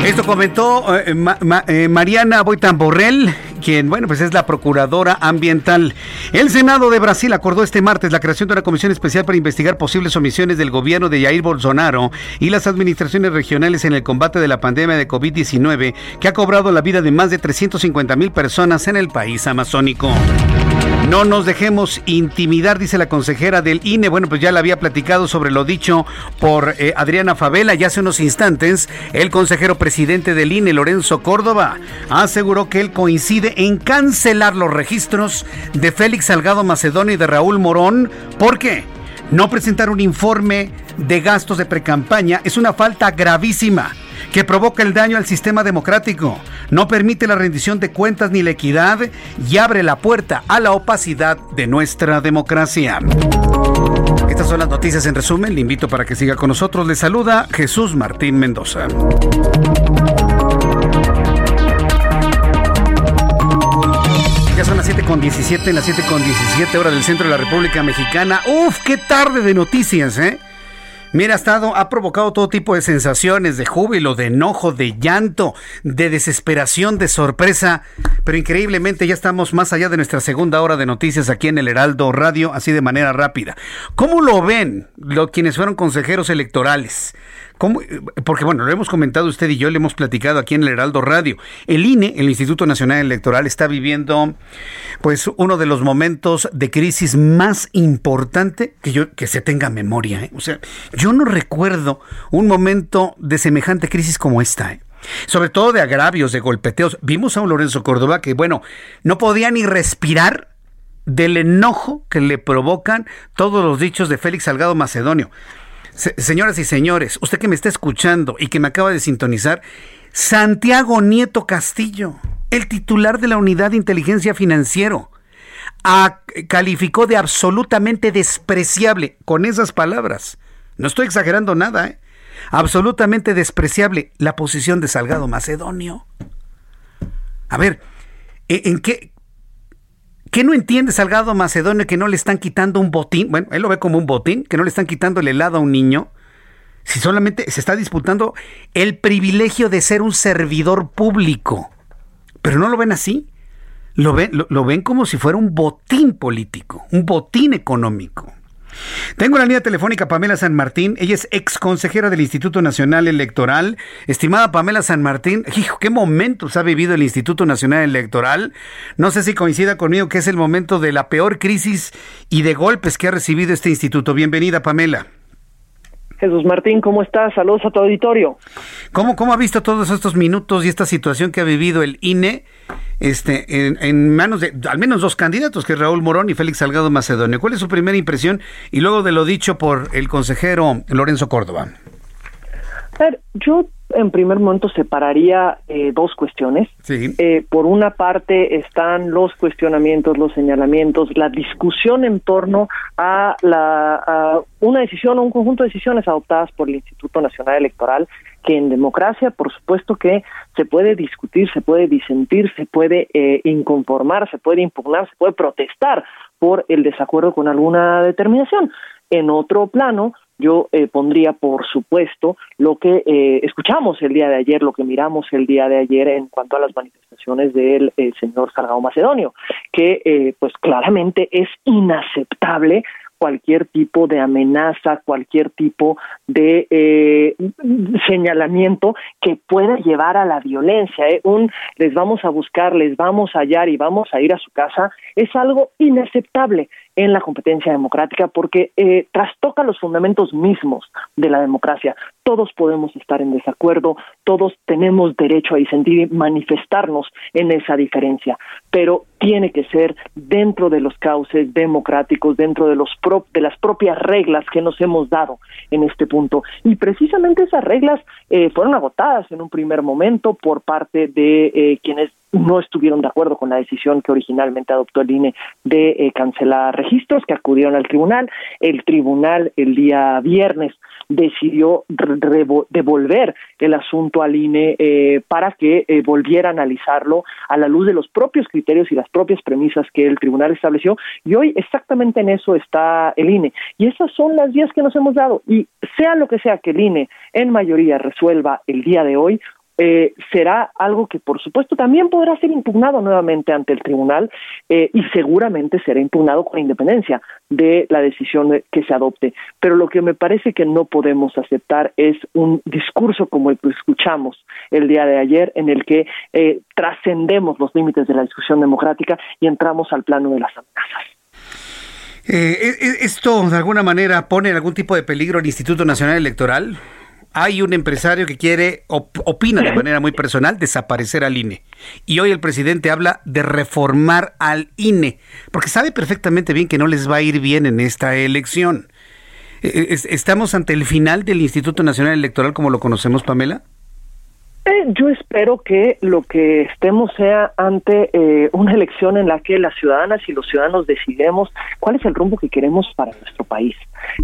Esto comentó eh, ma, eh, Mariana Boitan Borrell, quien, bueno, pues es la procuradora ambiental. El Senado de Brasil acordó este martes la creación de una comisión especial para investigar posibles omisiones del gobierno de Jair Bolsonaro y las administraciones regionales en el combate de la pandemia de COVID-19 que ha cobrado la vida de más de 350 mil personas en el país amazónico. No nos dejemos intimidar, dice la consejera del INE. Bueno, pues ya le había platicado sobre lo dicho por eh, Adriana Favela y hace unos instantes el consejero presidente del INE, Lorenzo Córdoba, aseguró que él coincide en cancelar los registros de Félix Salgado Macedonio y de Raúl Morón. ¿Por qué? No presentar un informe de gastos de precampaña es una falta gravísima que provoca el daño al sistema democrático, no permite la rendición de cuentas ni la equidad y abre la puerta a la opacidad de nuestra democracia. Estas son las noticias en resumen. Le invito para que siga con nosotros. Le saluda Jesús Martín Mendoza. Ya son las 7 con 17, las 7 con 17 horas del centro de la República Mexicana. Uf, qué tarde de noticias, ¿eh? Mira, ha estado, ha provocado todo tipo de sensaciones, de júbilo, de enojo, de llanto, de desesperación, de sorpresa. Pero increíblemente ya estamos más allá de nuestra segunda hora de noticias aquí en el Heraldo Radio, así de manera rápida. ¿Cómo lo ven los quienes fueron consejeros electorales? Porque bueno, lo hemos comentado usted y yo, le hemos platicado aquí en el Heraldo Radio. El INE, el Instituto Nacional Electoral, está viviendo pues uno de los momentos de crisis más importante que yo que se tenga memoria. ¿eh? O sea, yo no recuerdo un momento de semejante crisis como esta. ¿eh? Sobre todo de agravios, de golpeteos. Vimos a un Lorenzo Córdoba que, bueno, no podía ni respirar del enojo que le provocan todos los dichos de Félix Salgado Macedonio señoras y señores, usted que me está escuchando y que me acaba de sintonizar, Santiago Nieto Castillo, el titular de la Unidad de Inteligencia Financiero, calificó de absolutamente despreciable con esas palabras. No estoy exagerando nada, ¿eh? Absolutamente despreciable la posición de Salgado Macedonio. A ver, ¿en qué, ¿Qué no entiende Salgado Macedonio que no le están quitando un botín? Bueno, él lo ve como un botín, que no le están quitando el helado a un niño. Si solamente se está disputando el privilegio de ser un servidor público. Pero no lo ven así. Lo ven, lo ven como si fuera un botín político, un botín económico. Tengo la línea telefónica Pamela San Martín. Ella es ex consejera del Instituto Nacional Electoral. Estimada Pamela San Martín, hijo, ¿qué momentos ha vivido el Instituto Nacional Electoral? No sé si coincida conmigo que es el momento de la peor crisis y de golpes que ha recibido este instituto. Bienvenida, Pamela. Jesús Martín, ¿cómo estás? Saludos a tu auditorio. ¿Cómo, cómo ha visto todos estos minutos y esta situación que ha vivido el INE este, en, manos de al menos dos candidatos, que es Raúl Morón y Félix Salgado Macedonio? ¿Cuál es su primera impresión? Y luego de lo dicho por el consejero Lorenzo Córdoba. A ver, yo en primer momento separaría eh, dos cuestiones. Eh, por una parte están los cuestionamientos, los señalamientos, la discusión en torno a, la, una decisión o un conjunto de decisiones adoptadas por el Instituto Nacional Electoral, que en democracia, por supuesto que se puede discutir, se puede disentir, se puede eh, inconformar, se puede impugnar, se puede protestar por el desacuerdo con alguna determinación. En otro plano, yo eh, pondría, por supuesto, lo que eh, escuchamos el día de ayer, lo que miramos el día de ayer en cuanto a las manifestaciones del eh, señor Salgado Macedonio, que pues claramente es inaceptable cualquier tipo de amenaza, cualquier tipo de señalamiento que pueda llevar a la violencia. Un les vamos a buscar, les vamos a hallar y vamos a ir a su casa es algo inaceptable en la competencia democrática porque eh, trastoca los fundamentos mismos de la democracia. Todos podemos estar en desacuerdo, todos tenemos derecho a disentir y manifestarnos en esa diferencia, pero tiene que ser dentro de los cauces democráticos, dentro de, los de las propias reglas que nos hemos dado en este punto. Y precisamente esas reglas eh, fueron agotadas en un primer momento por parte de eh, quienes no estuvieron de acuerdo con la decisión que originalmente adoptó el INE de eh, cancelar registros que acudieron al tribunal. El tribunal el día viernes decidió devolver el asunto al INE eh, para que eh, volviera a analizarlo a la luz de los propios criterios y las propias premisas que el tribunal estableció. Y hoy exactamente en eso está el INE. Y esas son las vías que nos hemos dado. Y sea lo que sea que el INE en mayoría resuelva el día de hoy, eh, será algo que por supuesto también podrá ser impugnado nuevamente ante el tribunal eh, y seguramente será impugnado con independencia de la decisión que se adopte. Pero lo que me parece que no podemos aceptar es un discurso como el que escuchamos el día de ayer en el que eh, trascendemos los límites de la discusión democrática y entramos al plano de las amenazas. Eh, e, e, ¿Esto de alguna manera pone algún tipo de peligro el Instituto Nacional Electoral? Hay un empresario que quiere, opina de manera muy personal, desaparecer al INE. Y hoy el presidente habla de reformar al INE, porque sabe perfectamente bien que no les va a ir bien en esta elección. E, ¿Estamos ante el final del Instituto Nacional Electoral como lo conocemos, Pamela? Eh, yo espero que lo que estemos sea ante eh, una elección en la que las ciudadanas y los ciudadanos decidamos cuál es el rumbo que queremos para nuestro país,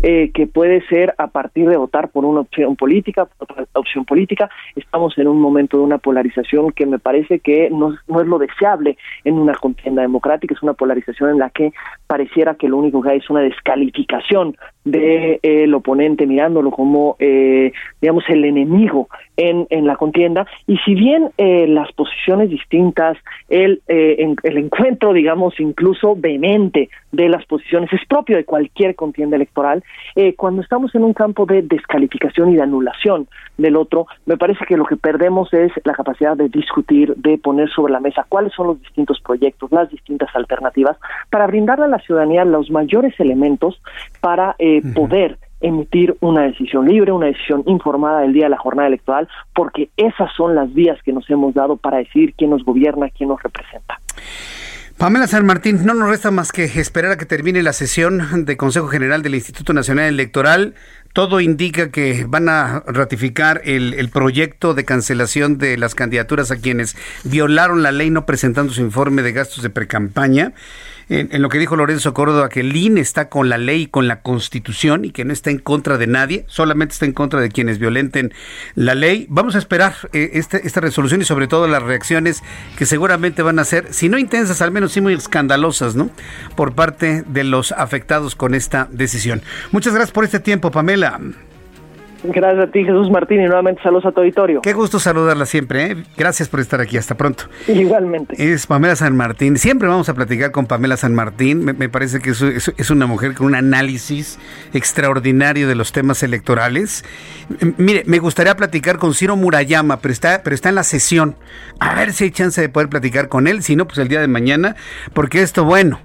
eh, que puede ser a partir de votar por una opción política, por otra opción política. Estamos en un momento de una polarización que me parece que no, no es lo deseable en una contienda democrática, es una polarización en la que pareciera que lo único que hay es una descalificación del de, oponente, mirándolo como, digamos, el enemigo en, en la contienda. Y si bien eh, las posiciones distintas, el, eh, el encuentro, digamos, incluso vehemente de las posiciones es propio de cualquier contienda electoral, eh, cuando estamos en un campo de descalificación y de anulación del otro, me parece que lo que perdemos es la capacidad de discutir, de poner sobre la mesa cuáles son los distintos proyectos, las distintas alternativas, para brindarle a la ciudadanía los mayores elementos para eh, poder emitir una decisión libre, una decisión informada del día de la jornada electoral, porque esas son las vías que nos hemos dado para decidir quién nos gobierna, quién nos representa. Pamela San Martín, no nos resta más que esperar a que termine la sesión de Consejo General del Instituto Nacional Electoral. Todo indica que van a ratificar el, el, proyecto de cancelación de las candidaturas a quienes violaron la ley no presentando su informe de gastos de precampaña en, lo que dijo Lorenzo Córdoba, que el INE está con la ley con la constitución y que no está en contra de nadie, solamente está en contra de quienes violenten la ley. Vamos a esperar eh, este, esta resolución y sobre todo las reacciones que seguramente van a ser, si no intensas, al menos sí muy escandalosas, ¿no? Por parte de los afectados con esta decisión. Muchas gracias por este tiempo, Pamela. Gracias a ti, Jesús Martín, y nuevamente saludos a tu auditorio. Qué gusto saludarla siempre, ¿eh? Gracias por estar aquí, hasta pronto. Igualmente. Es Pamela San Martín. Siempre vamos a platicar con Pamela San Martín. Me, parece que es, una mujer con un análisis extraordinario de los temas electorales. mire, me gustaría platicar con Ciro Murayama, pero está, pero está en la sesión. A ver si hay chance de poder platicar con él, si no, pues el día de mañana, porque esto, bueno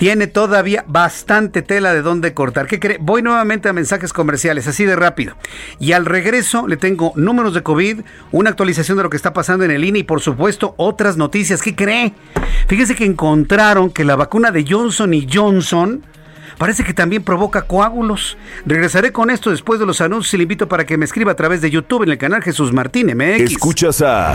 tiene todavía bastante tela de dónde cortar. ¿Qué cree? Voy nuevamente a mensajes comerciales, así de rápido. Y al regreso le tengo números de COVID, una actualización de lo que está pasando en el INE y por supuesto otras noticias. ¿Qué cree? Fíjese que encontraron que la vacuna de Johnson y Johnson parece que también provoca coágulos. Regresaré con esto después de los anuncios y le invito para que me escriba a través de YouTube en el canal Jesús Martín MX. Escuchas a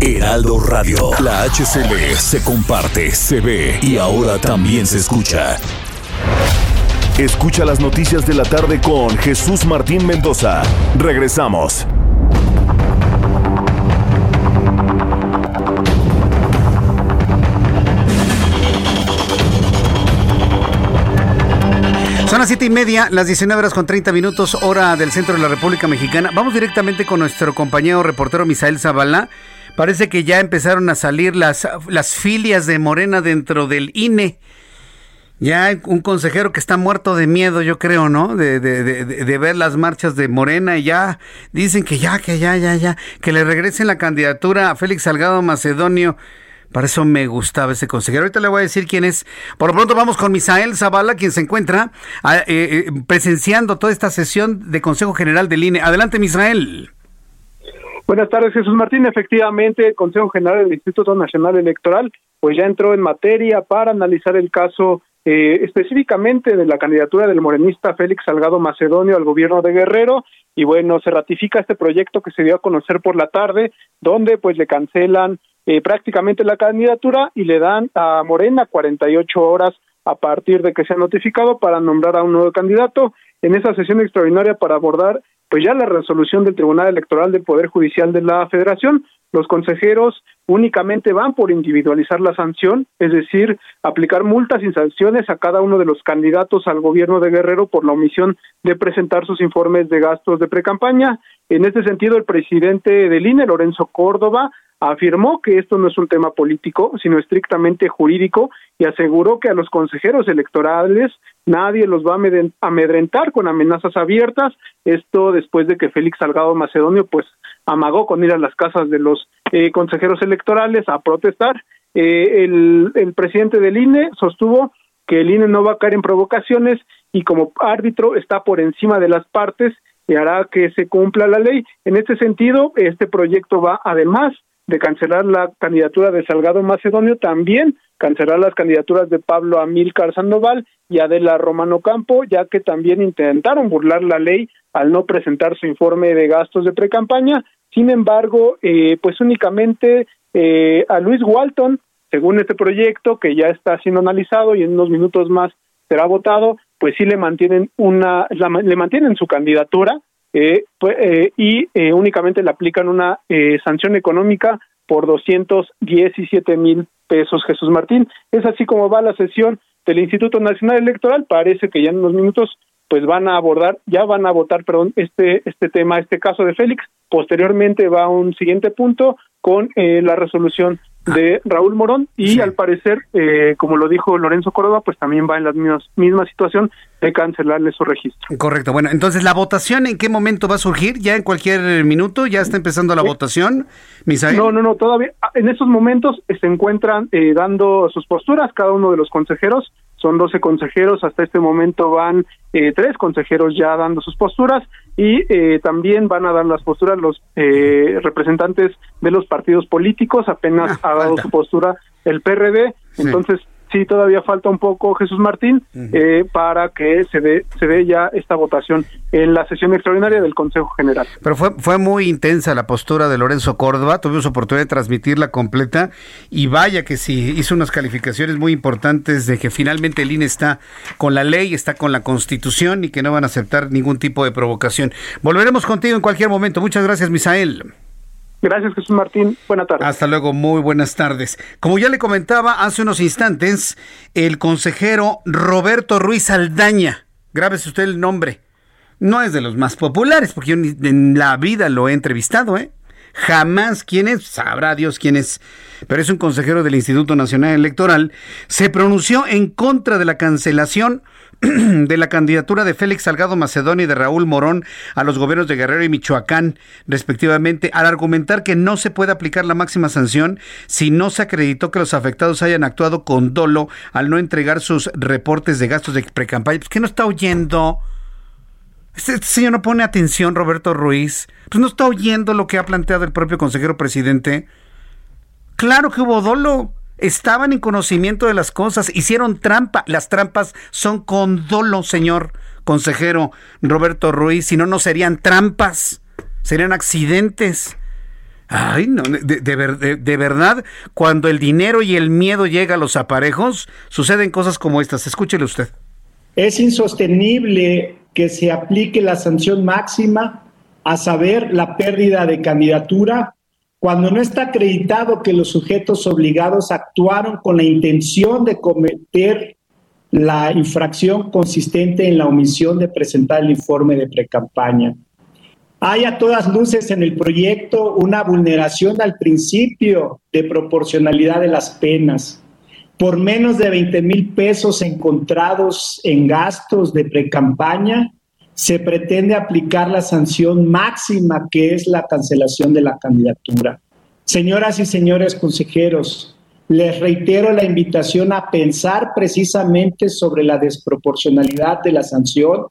Heraldo Radio. La HCL se comparte, se ve y ahora también se escucha. Escucha las noticias de la tarde con Jesús Martín Mendoza. Regresamos. Son las siete y media, las 19 horas con 30 minutos, hora del centro de la República Mexicana. Vamos directamente con nuestro compañero reportero Misael Zavala Parece que ya empezaron a salir las, filias de Morena dentro del INE. Ya un consejero que está muerto de miedo, yo creo, ¿no? De, de, de, de, ver las marchas de Morena y ya dicen que ya, que ya, ya, ya, que le regresen la candidatura a Félix Salgado Macedonio. Para eso me gustaba ese consejero. Ahorita le voy a decir quién es. Por lo pronto vamos con Misael Zavala, quien se encuentra ah, eh, eh, presenciando toda esta sesión de Consejo General del INE. Adelante, Misael. Buenas tardes, Jesús Martín. Efectivamente, el Consejo General del Instituto Nacional Electoral pues ya entró en materia para analizar el caso eh, específicamente de la candidatura del morenista Félix Salgado Macedonio al gobierno de Guerrero y bueno, se ratifica este proyecto que se dio a conocer por la tarde, donde pues le cancelan eh, prácticamente la candidatura y le dan a Morena 48 horas a partir de que sea notificado para nombrar a un nuevo candidato en esa sesión extraordinaria para abordar pues ya la resolución del Tribunal Electoral del Poder Judicial de la Federación. Los consejeros únicamente van por individualizar la sanción, es decir, aplicar multas y sanciones a cada uno de los candidatos al gobierno de Guerrero por la omisión de presentar sus informes de gastos de precampaña. En este sentido, el presidente del INE, Lorenzo Córdoba, afirmó que esto no es un tema político, sino estrictamente jurídico y aseguró que a los consejeros electorales nadie los va a amedrentar con amenazas abiertas, esto después de que Félix Salgado Macedonio pues amagó con ir a las casas de los eh, consejeros electorales a protestar. Eh, el, el presidente del INE sostuvo que el INE no va a caer en provocaciones y como árbitro está por encima de las partes y hará que se cumpla la ley. En este sentido, este proyecto va además de cancelar la candidatura de Salgado Macedonio, también cancelar las candidaturas de Pablo Amílcar Sandoval y Adela Romano Campo, ya que también intentaron burlar la ley al no presentar su informe de gastos de precampaña. Sin embargo, eh, pues únicamente eh, a Luis Walton, según este proyecto que ya está siendo analizado y en unos minutos más será votado, pues sí le mantienen una, le mantienen su candidatura, eh, pues, eh, y eh, únicamente le aplican una eh, sanción económica por 217 mil pesos, Jesús Martín. Es así como va la sesión del Instituto Nacional Electoral. Parece que ya en unos minutos pues van a abordar, ya van a votar, perdón, este, este tema, este caso de Félix. Posteriormente va a un siguiente punto con eh, la resolución de Raúl Morón y al parecer, eh, como lo dijo Lorenzo Córdoba, pues también va en la misma situación de cancelarle su registro. Correcto. Bueno, entonces la votación en qué momento va a surgir? ¿Ya en cualquier minuto? ¿Ya está empezando la votación, Misael? No, no, no, todavía. En estos momentos se encuentran eh, dando sus posturas cada uno de los consejeros son 12 consejeros, hasta este momento van eh, tres consejeros ya dando sus posturas y eh, también van a dar las posturas los eh, representantes de los partidos políticos, apenas ah, ha dado su postura el PRD, entonces sí todavía falta un poco Jesús Martín eh, para que se dé se dé ya esta votación en la sesión extraordinaria del Consejo General. Pero fue fue muy intensa la postura de Lorenzo Córdoba, tuvimos oportunidad de transmitirla completa y vaya que sí hizo unas calificaciones muy importantes de que finalmente el INE está con la ley, está con la Constitución y que no van a aceptar ningún tipo de provocación. Volveremos contigo en cualquier momento. Muchas gracias, Misael. Gracias, Jesús Martín. Buenas tardes. Hasta luego, muy buenas tardes. Como ya le comentaba hace unos instantes, el consejero Roberto Ruiz Aldaña, grábese usted el nombre, no es de los más populares, porque yo en la vida lo he entrevistado, ¿eh? Jamás quién es, sabrá Dios quién es, pero es un consejero del Instituto Nacional Electoral, se pronunció en contra de la cancelación *clears throat* de la candidatura de Félix Salgado Macedonio y de Raúl Morón a los gobiernos de Guerrero y Michoacán, respectivamente, al argumentar que no se puede aplicar la máxima sanción si no se acreditó que los afectados hayan actuado con dolo al no entregar sus reportes de gastos de precampaña. Pues, ¿Qué no está oyendo? Este, este, señor no pone atención, Roberto Ruiz. Pues no está oyendo lo que ha planteado el propio consejero presidente. Claro que hubo dolo estaban en conocimiento de las cosas, hicieron trampa. Las trampas son con dolo, señor consejero Roberto Ruiz, si no, no serían trampas, serían accidentes. Ay, no, de, de, verdad, cuando el dinero y el miedo llega a los aparejos, suceden cosas como estas. Escúchele usted. Es insostenible que se aplique la sanción máxima, a saber, la pérdida de candidatura cuando no está acreditado que los sujetos obligados actuaron con la intención de cometer la infracción consistente en la omisión de presentar el informe de precampaña. Hay a todas luces en el proyecto una vulneración al principio de proporcionalidad de las penas. Por menos de 20 mil pesos encontrados en gastos de precampaña, se pretende aplicar la sanción máxima que es la cancelación de la candidatura. Señoras y señores consejeros, les reitero la invitación a pensar precisamente sobre la desproporcionalidad de la sanción,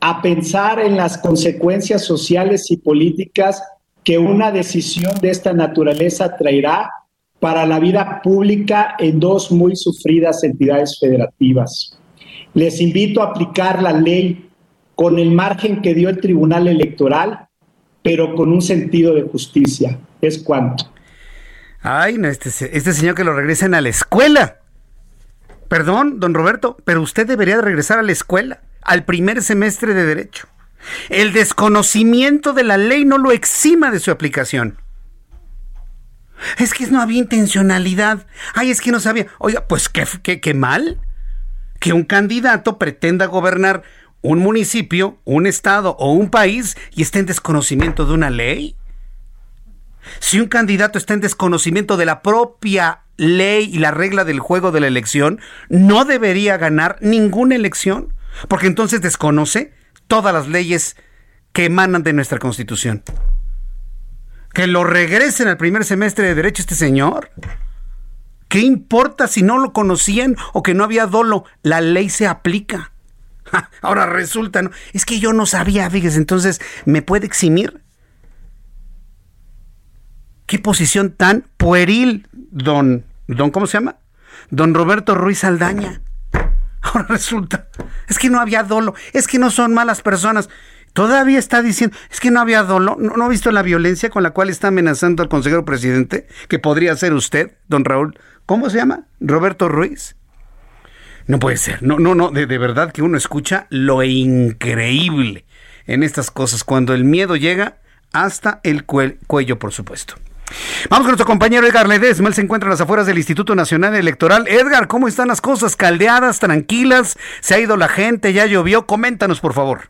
a pensar en las consecuencias sociales y políticas que una decisión de esta naturaleza traerá para la vida pública en dos muy sufridas entidades federativas. Les invito a aplicar la ley con el margen que dio el Tribunal Electoral, pero con un sentido de justicia. Es cuanto. Ay, no, este, este señor que lo regresen a la escuela. Perdón, don Roberto, pero usted debería de regresar a la escuela, al primer semestre de Derecho. El desconocimiento de la ley no lo exima de su aplicación. Es que no había intencionalidad. Ay, es que no sabía. Oiga, pues qué, qué, qué mal que un candidato pretenda gobernar un municipio, un estado o un país y esté en desconocimiento de una ley. Si un candidato está en desconocimiento de la propia ley y la regla del juego de la elección, no debería ganar ninguna elección, porque entonces desconoce todas las leyes que emanan de nuestra Constitución que lo regresen al primer semestre de derecho este señor. ¿Qué importa si no lo conocían o que no había dolo? La ley se aplica. *laughs* ahora resulta, ¿no? es que yo no sabía, fíjese, entonces, ¿me puede eximir? ¿Qué posición tan pueril, don, don, ¿cómo se llama? Don Roberto Ruiz Aldaña. *laughs* Ahora resulta, es que no había dolo, es que no son malas personas. Todavía está diciendo, es que no había dolor, no, ha visto la violencia con la cual está amenazando al consejero presidente, que podría ser usted, don Raúl. ¿Cómo se llama? Roberto Ruiz. No puede ser, no, no, no, de, de verdad que uno escucha lo increíble en estas cosas, cuando el miedo llega hasta el cuello, por supuesto. Vamos con nuestro compañero Edgar Ledesma, él se encuentra en las afueras del Instituto Nacional Electoral. Edgar, ¿cómo están las cosas? ¿Caldeadas, tranquilas? ¿Se ha ido la gente? ¿Ya llovió? Coméntanos, por favor.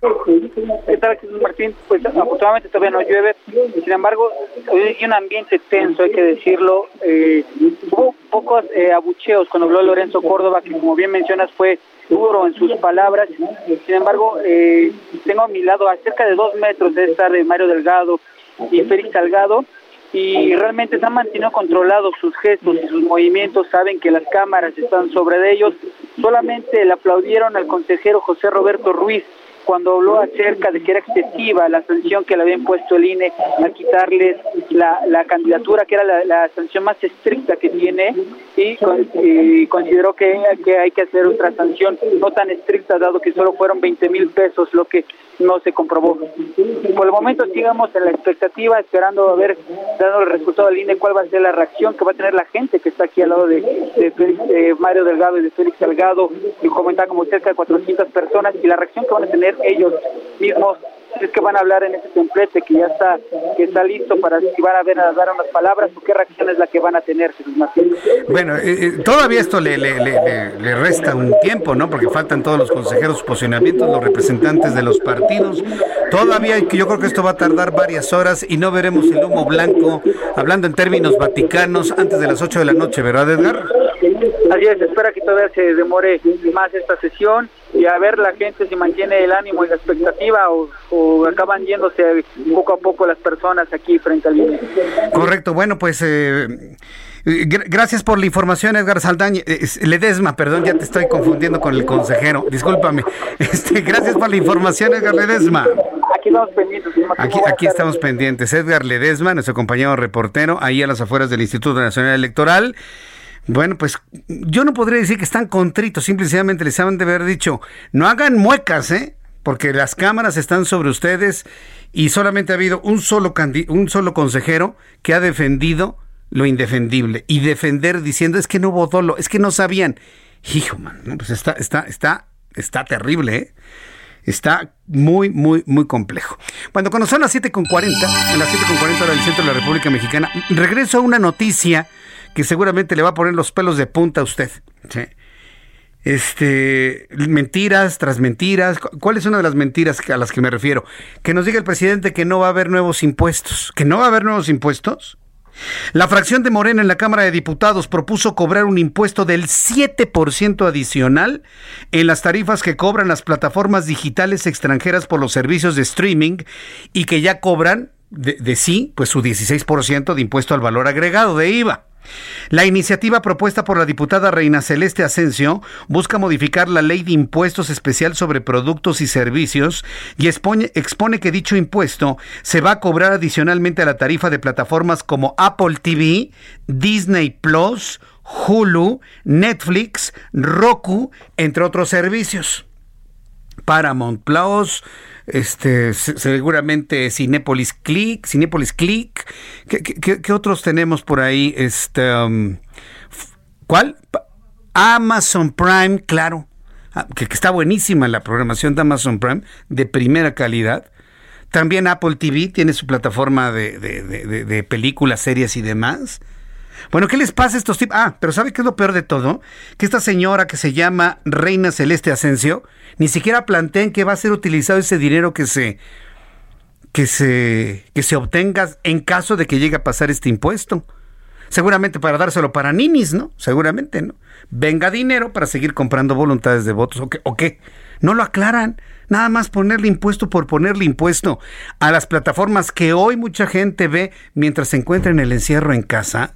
¿Qué tal, Martín? Pues afortunadamente todavía no llueve, sin embargo, hay un ambiente tenso, hay que decirlo. Eh, hubo pocos eh, abucheos cuando habló Lorenzo Córdoba, que como bien mencionas fue duro en sus palabras. Sin embargo, eh, tengo a mi lado a cerca de dos metros de estar de Mario Delgado y Félix Salgado y realmente se han mantenido controlados sus gestos y sus movimientos, saben que las cámaras están sobre ellos, solamente le aplaudieron al consejero José Roberto Ruiz cuando habló acerca de que era excesiva la sanción que le había impuesto el INE a quitarles la, candidatura, que era la, sanción más estricta que tiene, y, consideró que, que, hay que hacer otra sanción no tan estricta, dado que solo fueron 20 mil pesos lo que no se comprobó. Por el momento sigamos en la expectativa, esperando a ver, dando el resultado del INE, cuál va a ser la reacción que va a tener la gente que está aquí al lado de, de, Mario Delgado y de Félix Delgado, y comentar como cerca de 400 personas, y la reacción que van a tener ellos mismos es que van a hablar en ese templete que ya está que está listo para si van a ver a dar unas palabras o qué reacción es la que van a tener bueno eh, eh, todavía esto le, le, le, resta un tiempo no porque faltan todos los consejeros posicionamientos los representantes de los partidos todavía yo creo que esto va a tardar varias horas y no veremos el humo blanco hablando en términos vaticanos antes de las 8 de la noche verdad Edgar Así es, espera que todavía se demore más esta sesión y a ver la gente si mantiene el ánimo y la expectativa o, acaban yéndose poco a poco las personas aquí frente al INE. Correcto, bueno, pues... Eh, gracias por la información, Edgar Saldaña. Eh, Ledesma, perdón, ya te estoy confundiendo con el consejero. Discúlpame. *laughs* Este, gracias por la información, Edgar Ledesma. Aquí estamos pendientes. Aquí, aquí estamos pendientes. Edgar Ledesma, nuestro compañero reportero, ahí a las afueras del Instituto Nacional Electoral. Bueno, pues yo no podría decir que están contritos, simplemente les han de haber dicho, no hagan muecas, ¿eh? Porque las cámaras están sobre ustedes y solamente ha habido un solo, un solo consejero que ha defendido lo indefendible y defender diciendo es que no hubo dolo, es que no sabían. Hijo, man, pues está, está, está, está terrible, ¿eh? Está muy, muy, muy complejo. Cuando son las 7.40, en las 7.40 hora del centro de la República Mexicana, regreso a una noticia que seguramente le va a poner los pelos de punta a usted. Este, mentiras tras mentiras. ¿Cuál es una de las mentiras a las que me refiero? Que nos diga el presidente que no va a haber nuevos impuestos. ¿Que no va a haber nuevos impuestos? La fracción de Morena en la Cámara de Diputados propuso cobrar un impuesto del 7% adicional en las tarifas que cobran las plataformas digitales extranjeras por los servicios de streaming y que ya cobran de, de sí, pues su 16% de impuesto al valor agregado de IVA. La iniciativa propuesta por la diputada Reina Celeste Asensio busca modificar la ley de impuestos especial sobre productos y servicios y expone, que dicho impuesto se va a cobrar adicionalmente a la tarifa de plataformas como Apple TV, Disney Plus, Hulu, Netflix, Roku, entre otros servicios. Paramount Plus, este, seguramente Cinepolis Click, Cinepolis Click. ¿Qué, otros tenemos por ahí? Este, um, ¿Cuál? Amazon Prime, claro. Ah, que, está buenísima la programación de Amazon Prime, de primera calidad. También Apple TV tiene su plataforma de, de películas, series y demás. Bueno, ¿qué les pasa a estos tipos? Ah, pero ¿sabe qué es lo peor de todo? Que esta señora que se llama Reina Celeste Asensio ni siquiera plantea en qué va a ser utilizado ese dinero que se que se que se obtenga en caso de que llegue a pasar este impuesto. Seguramente para dárselo para ninis, ¿no? Seguramente, ¿no? Venga dinero para seguir comprando voluntades de votos. ¿O qué? ¿O qué? No lo aclaran. Nada más ponerle impuesto por ponerle impuesto a las plataformas que hoy mucha gente ve mientras se encuentra en el encierro en casa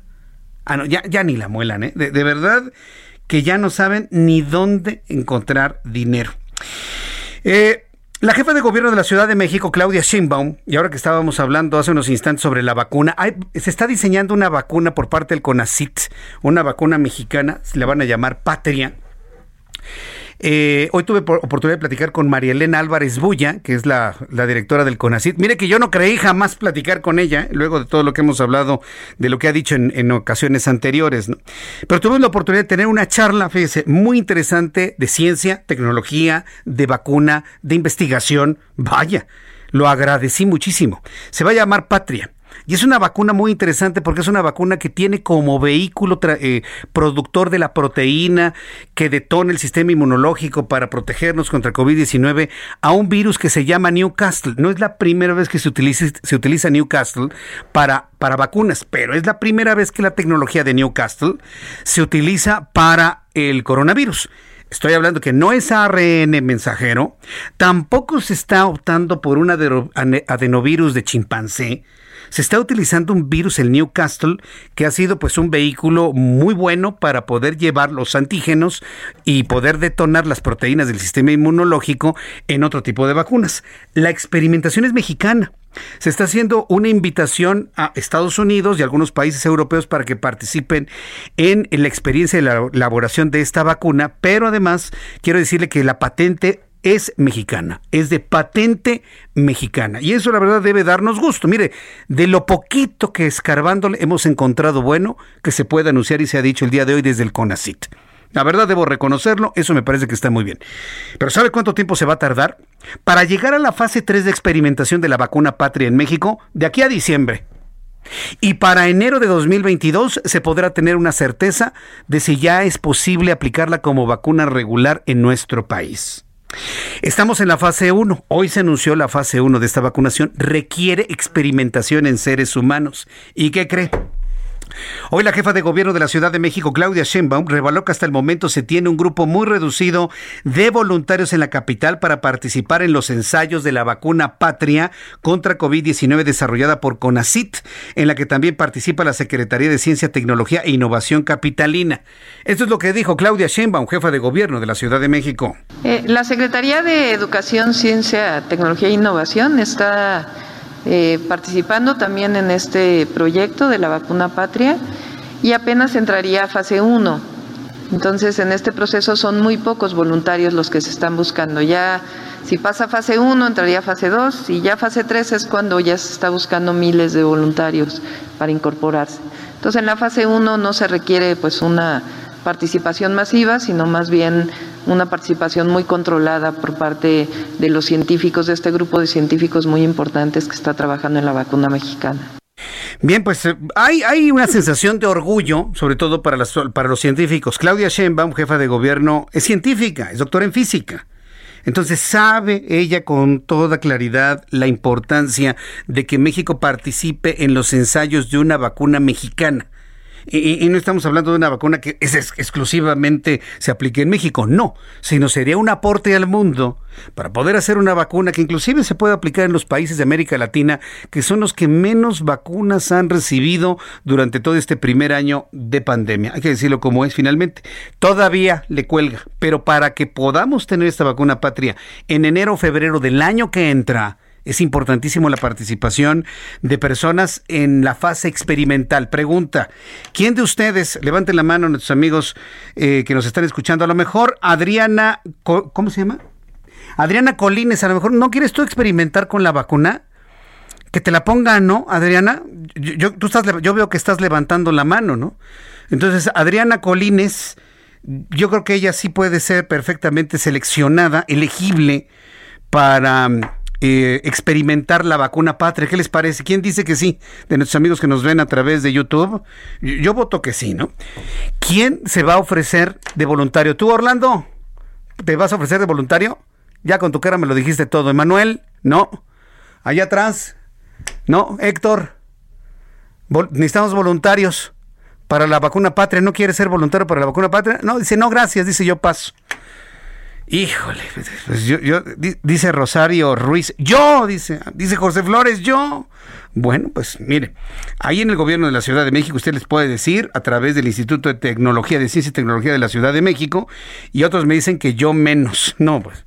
Ah, no, ya, ya ni la muelan, ¿eh? De, verdad que ya no saben ni dónde encontrar dinero. Eh, la jefa de gobierno de la Ciudad de México, Claudia Sheinbaum, y ahora que estábamos hablando hace unos instantes sobre la vacuna, se está diseñando una vacuna por parte del CONACIT, una vacuna mexicana, la van a llamar Patria eh, hoy tuve oportunidad de platicar con María Elena Álvarez Bulla, que es la, directora del CONACIT. Mire que yo no creí jamás platicar con ella, luego de todo lo que hemos hablado, de lo que ha dicho en, ocasiones anteriores. Pero tuve la oportunidad de tener una charla, fíjese, muy interesante de ciencia, tecnología, de vacuna, de investigación. Vaya, lo agradecí muchísimo. Se va a llamar Patria. Y es una vacuna muy interesante porque es una vacuna que tiene como vehículo eh, productor de la proteína que detona el sistema inmunológico para protegernos contra COVID-19 a un virus que se llama Newcastle. No es la primera vez que se utiliza, se utiliza Newcastle para, para vacunas, pero es la primera vez que la tecnología de Newcastle se utiliza para el coronavirus. Estoy hablando que no es ARN mensajero, tampoco se está optando por un adenovirus de chimpancé, se está utilizando un virus, el Newcastle, que ha sido pues un vehículo muy bueno para poder llevar los antígenos y poder detonar las proteínas del sistema inmunológico en otro tipo de vacunas. La experimentación es mexicana. Se está haciendo una invitación a Estados Unidos y algunos países europeos para que participen en la experiencia de la elaboración de esta vacuna, pero además quiero decirle que la patente es mexicana, es de patente mexicana. Y eso la verdad debe darnos gusto. Mire, de lo poquito que escarbándole hemos encontrado bueno que se puede anunciar y se ha dicho el día de hoy desde el CONACIT. La verdad debo reconocerlo, eso me parece que está muy bien. Pero ¿sabe cuánto tiempo se va a tardar? Para llegar a la fase 3 de experimentación de la vacuna patria en México, de aquí a diciembre. Y para enero de 2022 se podrá tener una certeza de si ya es posible aplicarla como vacuna regular en nuestro país. Estamos en la fase 1. Hoy se anunció la fase 1 de esta vacunación. Requiere experimentación en seres humanos. ¿Y qué cree? Hoy la jefa de gobierno de la Ciudad de México, Claudia Sheinbaum, reveló que hasta el momento se tiene un grupo muy reducido de voluntarios en la capital para participar en los ensayos de la vacuna Patria contra COVID-19 desarrollada por CONACIT, en la que también participa la Secretaría de Ciencia, Tecnología e Innovación Capitalina. Esto es lo que dijo Claudia Sheinbaum, jefa de gobierno de la Ciudad de México. Eh, la Secretaría de Educación, Ciencia, Tecnología e Innovación está eh, participando también en este proyecto de la vacuna patria y apenas entraría a fase 1. Entonces, en este proceso son muy pocos voluntarios los que se están buscando. Ya, si pasa fase 1, entraría a fase 2 y ya fase 3 es cuando ya se está buscando miles de voluntarios para incorporarse. Entonces, en la fase 1 no se requiere pues una participación masiva, sino más bien una participación muy controlada por parte de los científicos, de este grupo de científicos muy importantes que está trabajando en la vacuna mexicana. Bien, pues eh, hay, una sensación de orgullo, sobre todo para, para los científicos. Claudia Sheinbaum, jefa de gobierno, es científica, es doctora en física. Entonces sabe ella con toda claridad la importancia de que México participe en los ensayos de una vacuna mexicana Y, no estamos hablando de una vacuna que es, exclusivamente se aplique en México, no, sino sería un aporte al mundo para poder hacer una vacuna que inclusive se puede aplicar en los países de América Latina, que son los que menos vacunas han recibido durante todo este primer año de pandemia. Hay que decirlo como es finalmente. Todavía le cuelga, pero para que podamos tener esta vacuna patria en enero o febrero del año que entra, es importantísimo la participación de personas en la fase experimental. Pregunta, ¿quién de ustedes, levanten la mano nuestros amigos eh, que nos están escuchando, a lo mejor Adriana, ¿cómo se llama? Adriana Colines, a lo mejor no quieres tú experimentar con la vacuna. Que te la pongan, ¿no, Adriana? Yo, tú estás, yo veo que estás levantando la mano, ¿no? Entonces, Adriana Colines, yo creo que ella sí puede ser perfectamente seleccionada, elegible para eh, experimentar la vacuna patria. ¿Qué les parece? ¿Quién dice que sí? De nuestros amigos que nos ven a través de YouTube. Yo, voto que sí, ¿no? ¿Quién se va a ofrecer de voluntario? ¿Tú, Orlando? ¿Te vas a ofrecer de voluntario? Ya con tu cara me lo dijiste todo. ¿Emanuel? No. Allá atrás. No. Héctor. necesitamos voluntarios para la vacuna patria. ¿No quiere ser voluntario para la vacuna patria? No, dice, no, gracias. Dice, yo paso. Híjole, pues yo, dice Rosario Ruiz, yo, dice, dice José Flores, yo. Bueno, pues mire, ahí en el gobierno de la Ciudad de México usted les puede decir a través del Instituto de Tecnología, de Ciencia y Tecnología de la Ciudad de México, y otros me dicen que yo menos. No, pues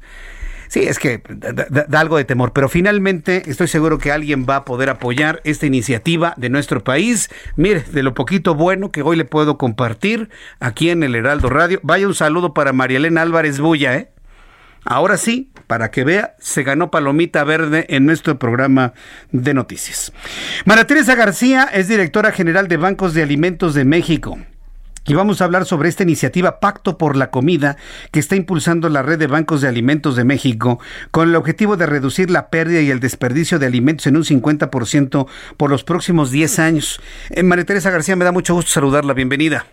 Sí, es que da, algo de temor, pero finalmente estoy seguro que alguien va a poder apoyar esta iniciativa de nuestro país. Mire, de lo poquito bueno que hoy le puedo compartir aquí en el Heraldo Radio. Vaya un saludo para María Elena Álvarez Bulla, ¿eh? Ahora sí, para que vea, se ganó palomita verde en nuestro programa de noticias. María Teresa García es directora general de Bancos de Alimentos de México. Y vamos a hablar sobre esta iniciativa Pacto por la Comida que está impulsando la red de bancos de alimentos de México con el objetivo de reducir la pérdida y el desperdicio de alimentos en un 50% por los próximos 10 años. Eh, María Teresa García, me da mucho gusto saludarla. Bienvenida.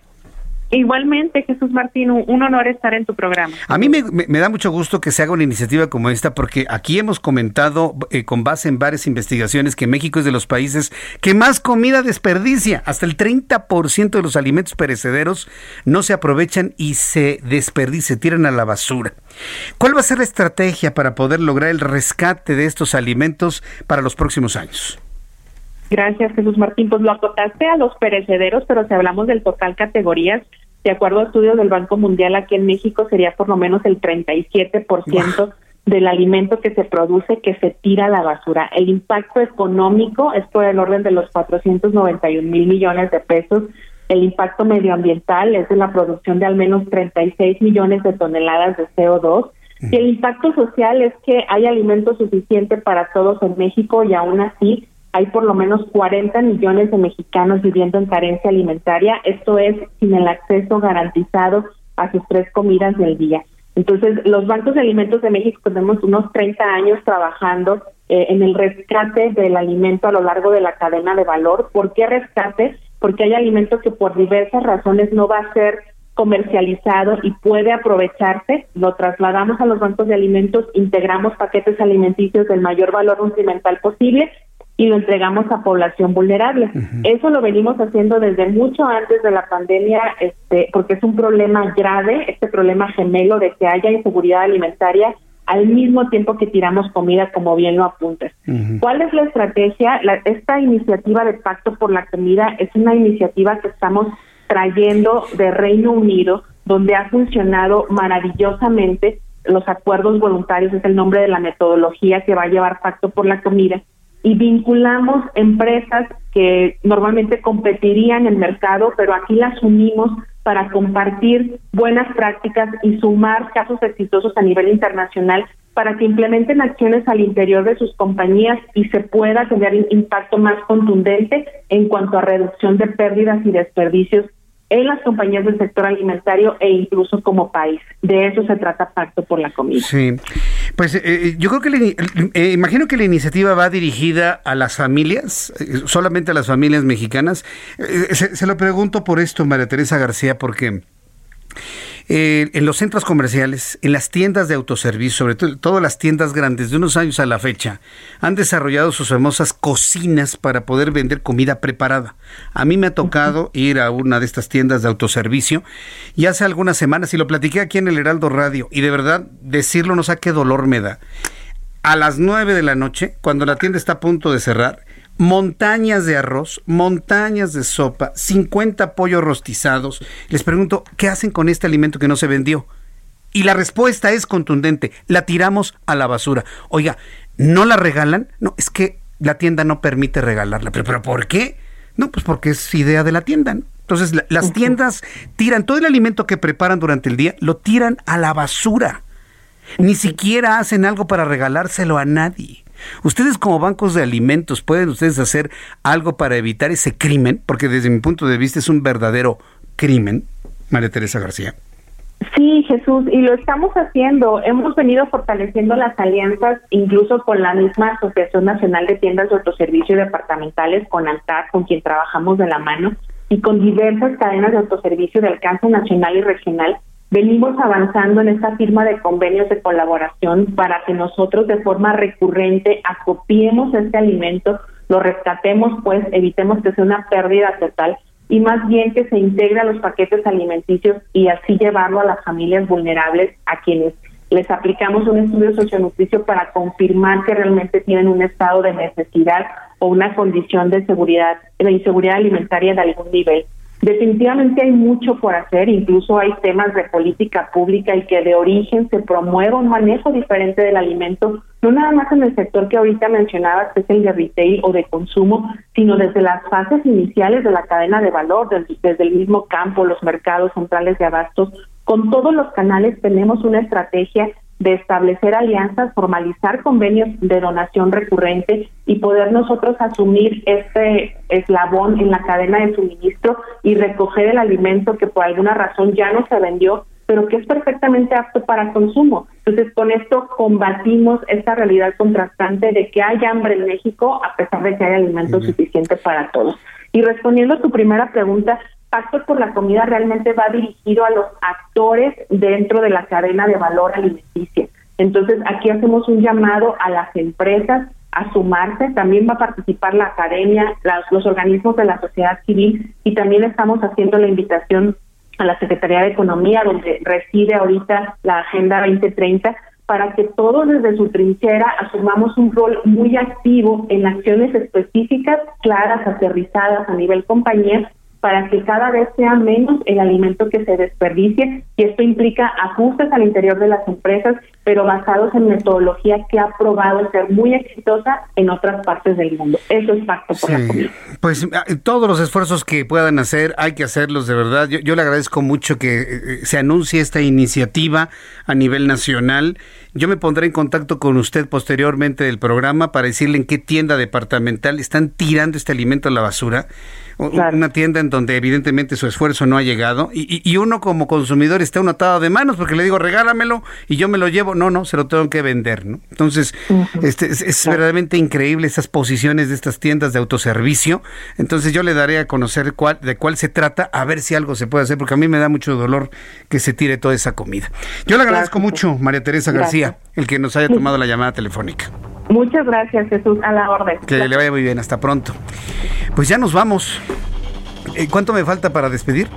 Igualmente, Jesús Martín, un honor estar en tu programa. A mí me, da mucho gusto que se haga una iniciativa como esta porque aquí hemos comentado eh, con base en varias investigaciones que México es de los países que más comida desperdicia. Hasta el 30% de los alimentos perecederos no se aprovechan y se desperdician, se tiran a la basura. ¿Cuál va a ser la estrategia para poder lograr el rescate de estos alimentos para los próximos años? Gracias, Jesús Martín. Pues lo acotaste a los perecederos, pero si hablamos del total categorías, de acuerdo a estudios del Banco Mundial, aquí en México sería por lo menos el 37% del alimento que se produce que se tira a la basura. El impacto económico es por el orden de los 491 mil millones de pesos. El impacto medioambiental es de la producción de al menos 36 millones de toneladas de CO2. Y el impacto social es que hay alimento suficiente para todos en México y aún así hay por lo menos 40 millones de mexicanos viviendo en carencia alimentaria, esto es sin el acceso garantizado a sus tres comidas del día. Entonces, los bancos de alimentos de México tenemos unos 30 años trabajando eh, en el rescate del alimento a lo largo de la cadena de valor. ¿Por qué rescate? Porque hay alimentos que por diversas razones no va a ser comercializado y puede aprovecharse, lo trasladamos a los bancos de alimentos, integramos paquetes alimenticios del mayor valor nutrimental posible y lo entregamos a población vulnerable. Eso lo venimos haciendo desde mucho antes de la pandemia, este, porque es un problema grave, este problema gemelo de que haya inseguridad alimentaria al mismo tiempo que tiramos comida, como bien lo apuntes. ¿Cuál es la estrategia? esta iniciativa de Pacto por la Comida es una iniciativa que estamos trayendo de Reino Unido, donde ha funcionado maravillosamente. Los acuerdos voluntarios es el nombre de la metodología que va a llevar Pacto por la Comida y vinculamos empresas que normalmente competirían en el mercado, pero aquí las unimos para compartir buenas prácticas y sumar casos exitosos a nivel internacional para que implementen acciones al interior de sus compañías y se pueda tener un impacto más contundente en cuanto a reducción de pérdidas y desperdicios en las compañías del sector alimentario e incluso como país. De eso se trata Pacto por la Comida. Sí, pues eh, eh, yo creo que eh, imagino que la iniciativa va dirigida a las familias, solamente a las familias mexicanas. Se, lo pregunto por esto, María Teresa García, porque eh, en los centros comerciales, en las tiendas de autoservicio, sobre todo todas las tiendas grandes de unos años a la fecha, han desarrollado sus famosas cocinas para poder vender comida preparada. A mí me ha tocado ir a una de estas tiendas de autoservicio y hace algunas semanas, y lo platiqué aquí en el Heraldo Radio, y de verdad decirlo no sé qué dolor me da. A las nueve de la noche, cuando la tienda está a punto de cerrar, montañas de arroz, montañas de sopa, 50 pollos rostizados. Les pregunto, ¿qué hacen con este alimento que no se vendió? Y la respuesta es contundente, la tiramos a la basura. Oiga, ¿no la regalan? No, es que la tienda no permite regalarla. ¿Pero, por qué? No, pues porque es idea de la tienda. Entonces, las tiendas tiran todo el alimento que preparan durante el día, lo tiran a la basura. Ni siquiera hacen algo para regalárselo a nadie. Ustedes como bancos de alimentos, ¿pueden ustedes hacer algo para evitar ese crimen? Porque desde mi punto de vista es un verdadero crimen, María Teresa García. Sí, Jesús, y lo estamos haciendo. Hemos venido fortaleciendo las alianzas, incluso con la misma Asociación Nacional de Tiendas de Autoservicio Departamentales, con ANTAC, con quien trabajamos de la mano, y con diversas cadenas de autoservicio de alcance nacional y regional, Venimos avanzando en esta firma de convenios de colaboración para que nosotros de forma recurrente acopiemos este alimento, lo rescatemos, pues evitemos que sea una pérdida total y más bien que se integre a los paquetes alimenticios y así llevarlo a las familias vulnerables a quienes les aplicamos un estudio socionutricio para confirmar que realmente tienen un estado de necesidad o una condición de seguridad, de inseguridad alimentaria de algún nivel. Definitivamente hay mucho por hacer, incluso hay temas de política pública y que de origen se promueva un manejo diferente del alimento, no nada más en el sector que ahorita mencionabas, que es el de retail o de consumo, sino desde las fases iniciales de la cadena de valor, desde, desde el mismo campo, los mercados centrales de abastos. Con todos los canales tenemos una estrategia de establecer alianzas, formalizar convenios de donación recurrente y poder nosotros asumir este eslabón en la cadena de suministro y recoger el alimento que por alguna razón ya no se vendió, pero que es perfectamente apto para consumo. Entonces, con esto combatimos esta realidad contrastante de que hay hambre en México a pesar de que hay alimento suficiente para todos. Y respondiendo a tu primera pregunta, Pacto por la Comida realmente va dirigido a los actores dentro de la cadena de valor alimenticia. Entonces, aquí hacemos un llamado a las empresas a sumarse, también va a participar la academia, los organismos de la sociedad civil y también estamos haciendo la invitación a la Secretaría de Economía, donde reside ahorita la Agenda 2030, para que todos desde su trinchera asumamos un rol muy activo en acciones específicas, claras, aterrizadas a nivel compañía, para que cada vez sea menos el alimento que se desperdicie y esto implica ajustes al interior de las empresas, pero basados en metodología que ha probado ser muy exitosa en otras partes del mundo. Eso es Pacto por la Comida. Pues ah, todos los esfuerzos que puedan hacer hay que hacerlos de verdad. Yo, yo le agradezco mucho que eh, se anuncie esta iniciativa a nivel nacional. Yo me pondré en contacto con usted posteriormente del programa para decirle en qué tienda departamental están tirando este alimento a la basura una tienda en donde evidentemente su esfuerzo no ha llegado y, uno como consumidor está uno atado de manos porque le digo regálamelo y yo me lo llevo, no, no, se lo tengo que vender, ¿no? Entonces, este, es, verdaderamente increíble esas posiciones de estas tiendas de autoservicio, entonces yo le daré a conocer cuál, de cuál se trata, a ver si algo se puede hacer, porque a mí me da mucho dolor que se tire toda esa comida. Yo le agradezco mucho, María Teresa García, el que nos haya tomado la llamada telefónica. Muchas gracias, Jesús, a la orden. Que le vaya muy bien, hasta pronto. Pues ya nos vamos. Eh, ¿Cuánto me falta para despedir?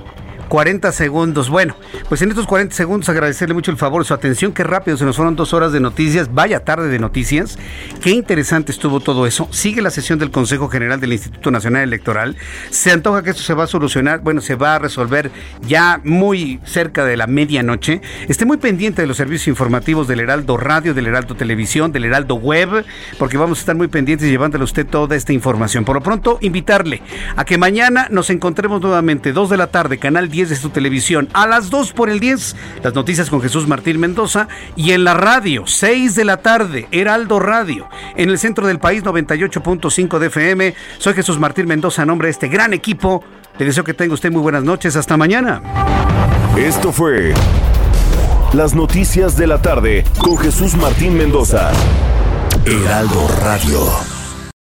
40 segundos. Bueno, pues en estos 40 segundos agradecerle mucho el favor, su atención, qué rápido se nos fueron dos horas de noticias, vaya tarde de noticias, qué interesante estuvo todo eso. Sigue la sesión del Consejo General del Instituto Nacional Electoral. Se antoja que esto se va a solucionar, bueno, se va a resolver ya muy cerca de la medianoche. Esté muy pendiente de los servicios informativos del Heraldo Radio, del Heraldo Televisión, del Heraldo Web, porque vamos a estar muy pendientes llevándole a usted toda esta información. Por lo pronto, invitarle a que mañana nos encontremos nuevamente, 2 de la tarde, Canal 10 de su televisión. A las 2 por el 10, las noticias con Jesús Martín Mendoza. Y en la radio, 6 de la tarde, Heraldo Radio. En el centro del país, 98.5 de FM. Soy Jesús Martín Mendoza, a nombre de este gran equipo. Le deseo que tenga usted muy buenas noches. Hasta mañana. Esto fue Las Noticias de la Tarde con Jesús Martín Mendoza. Heraldo Radio.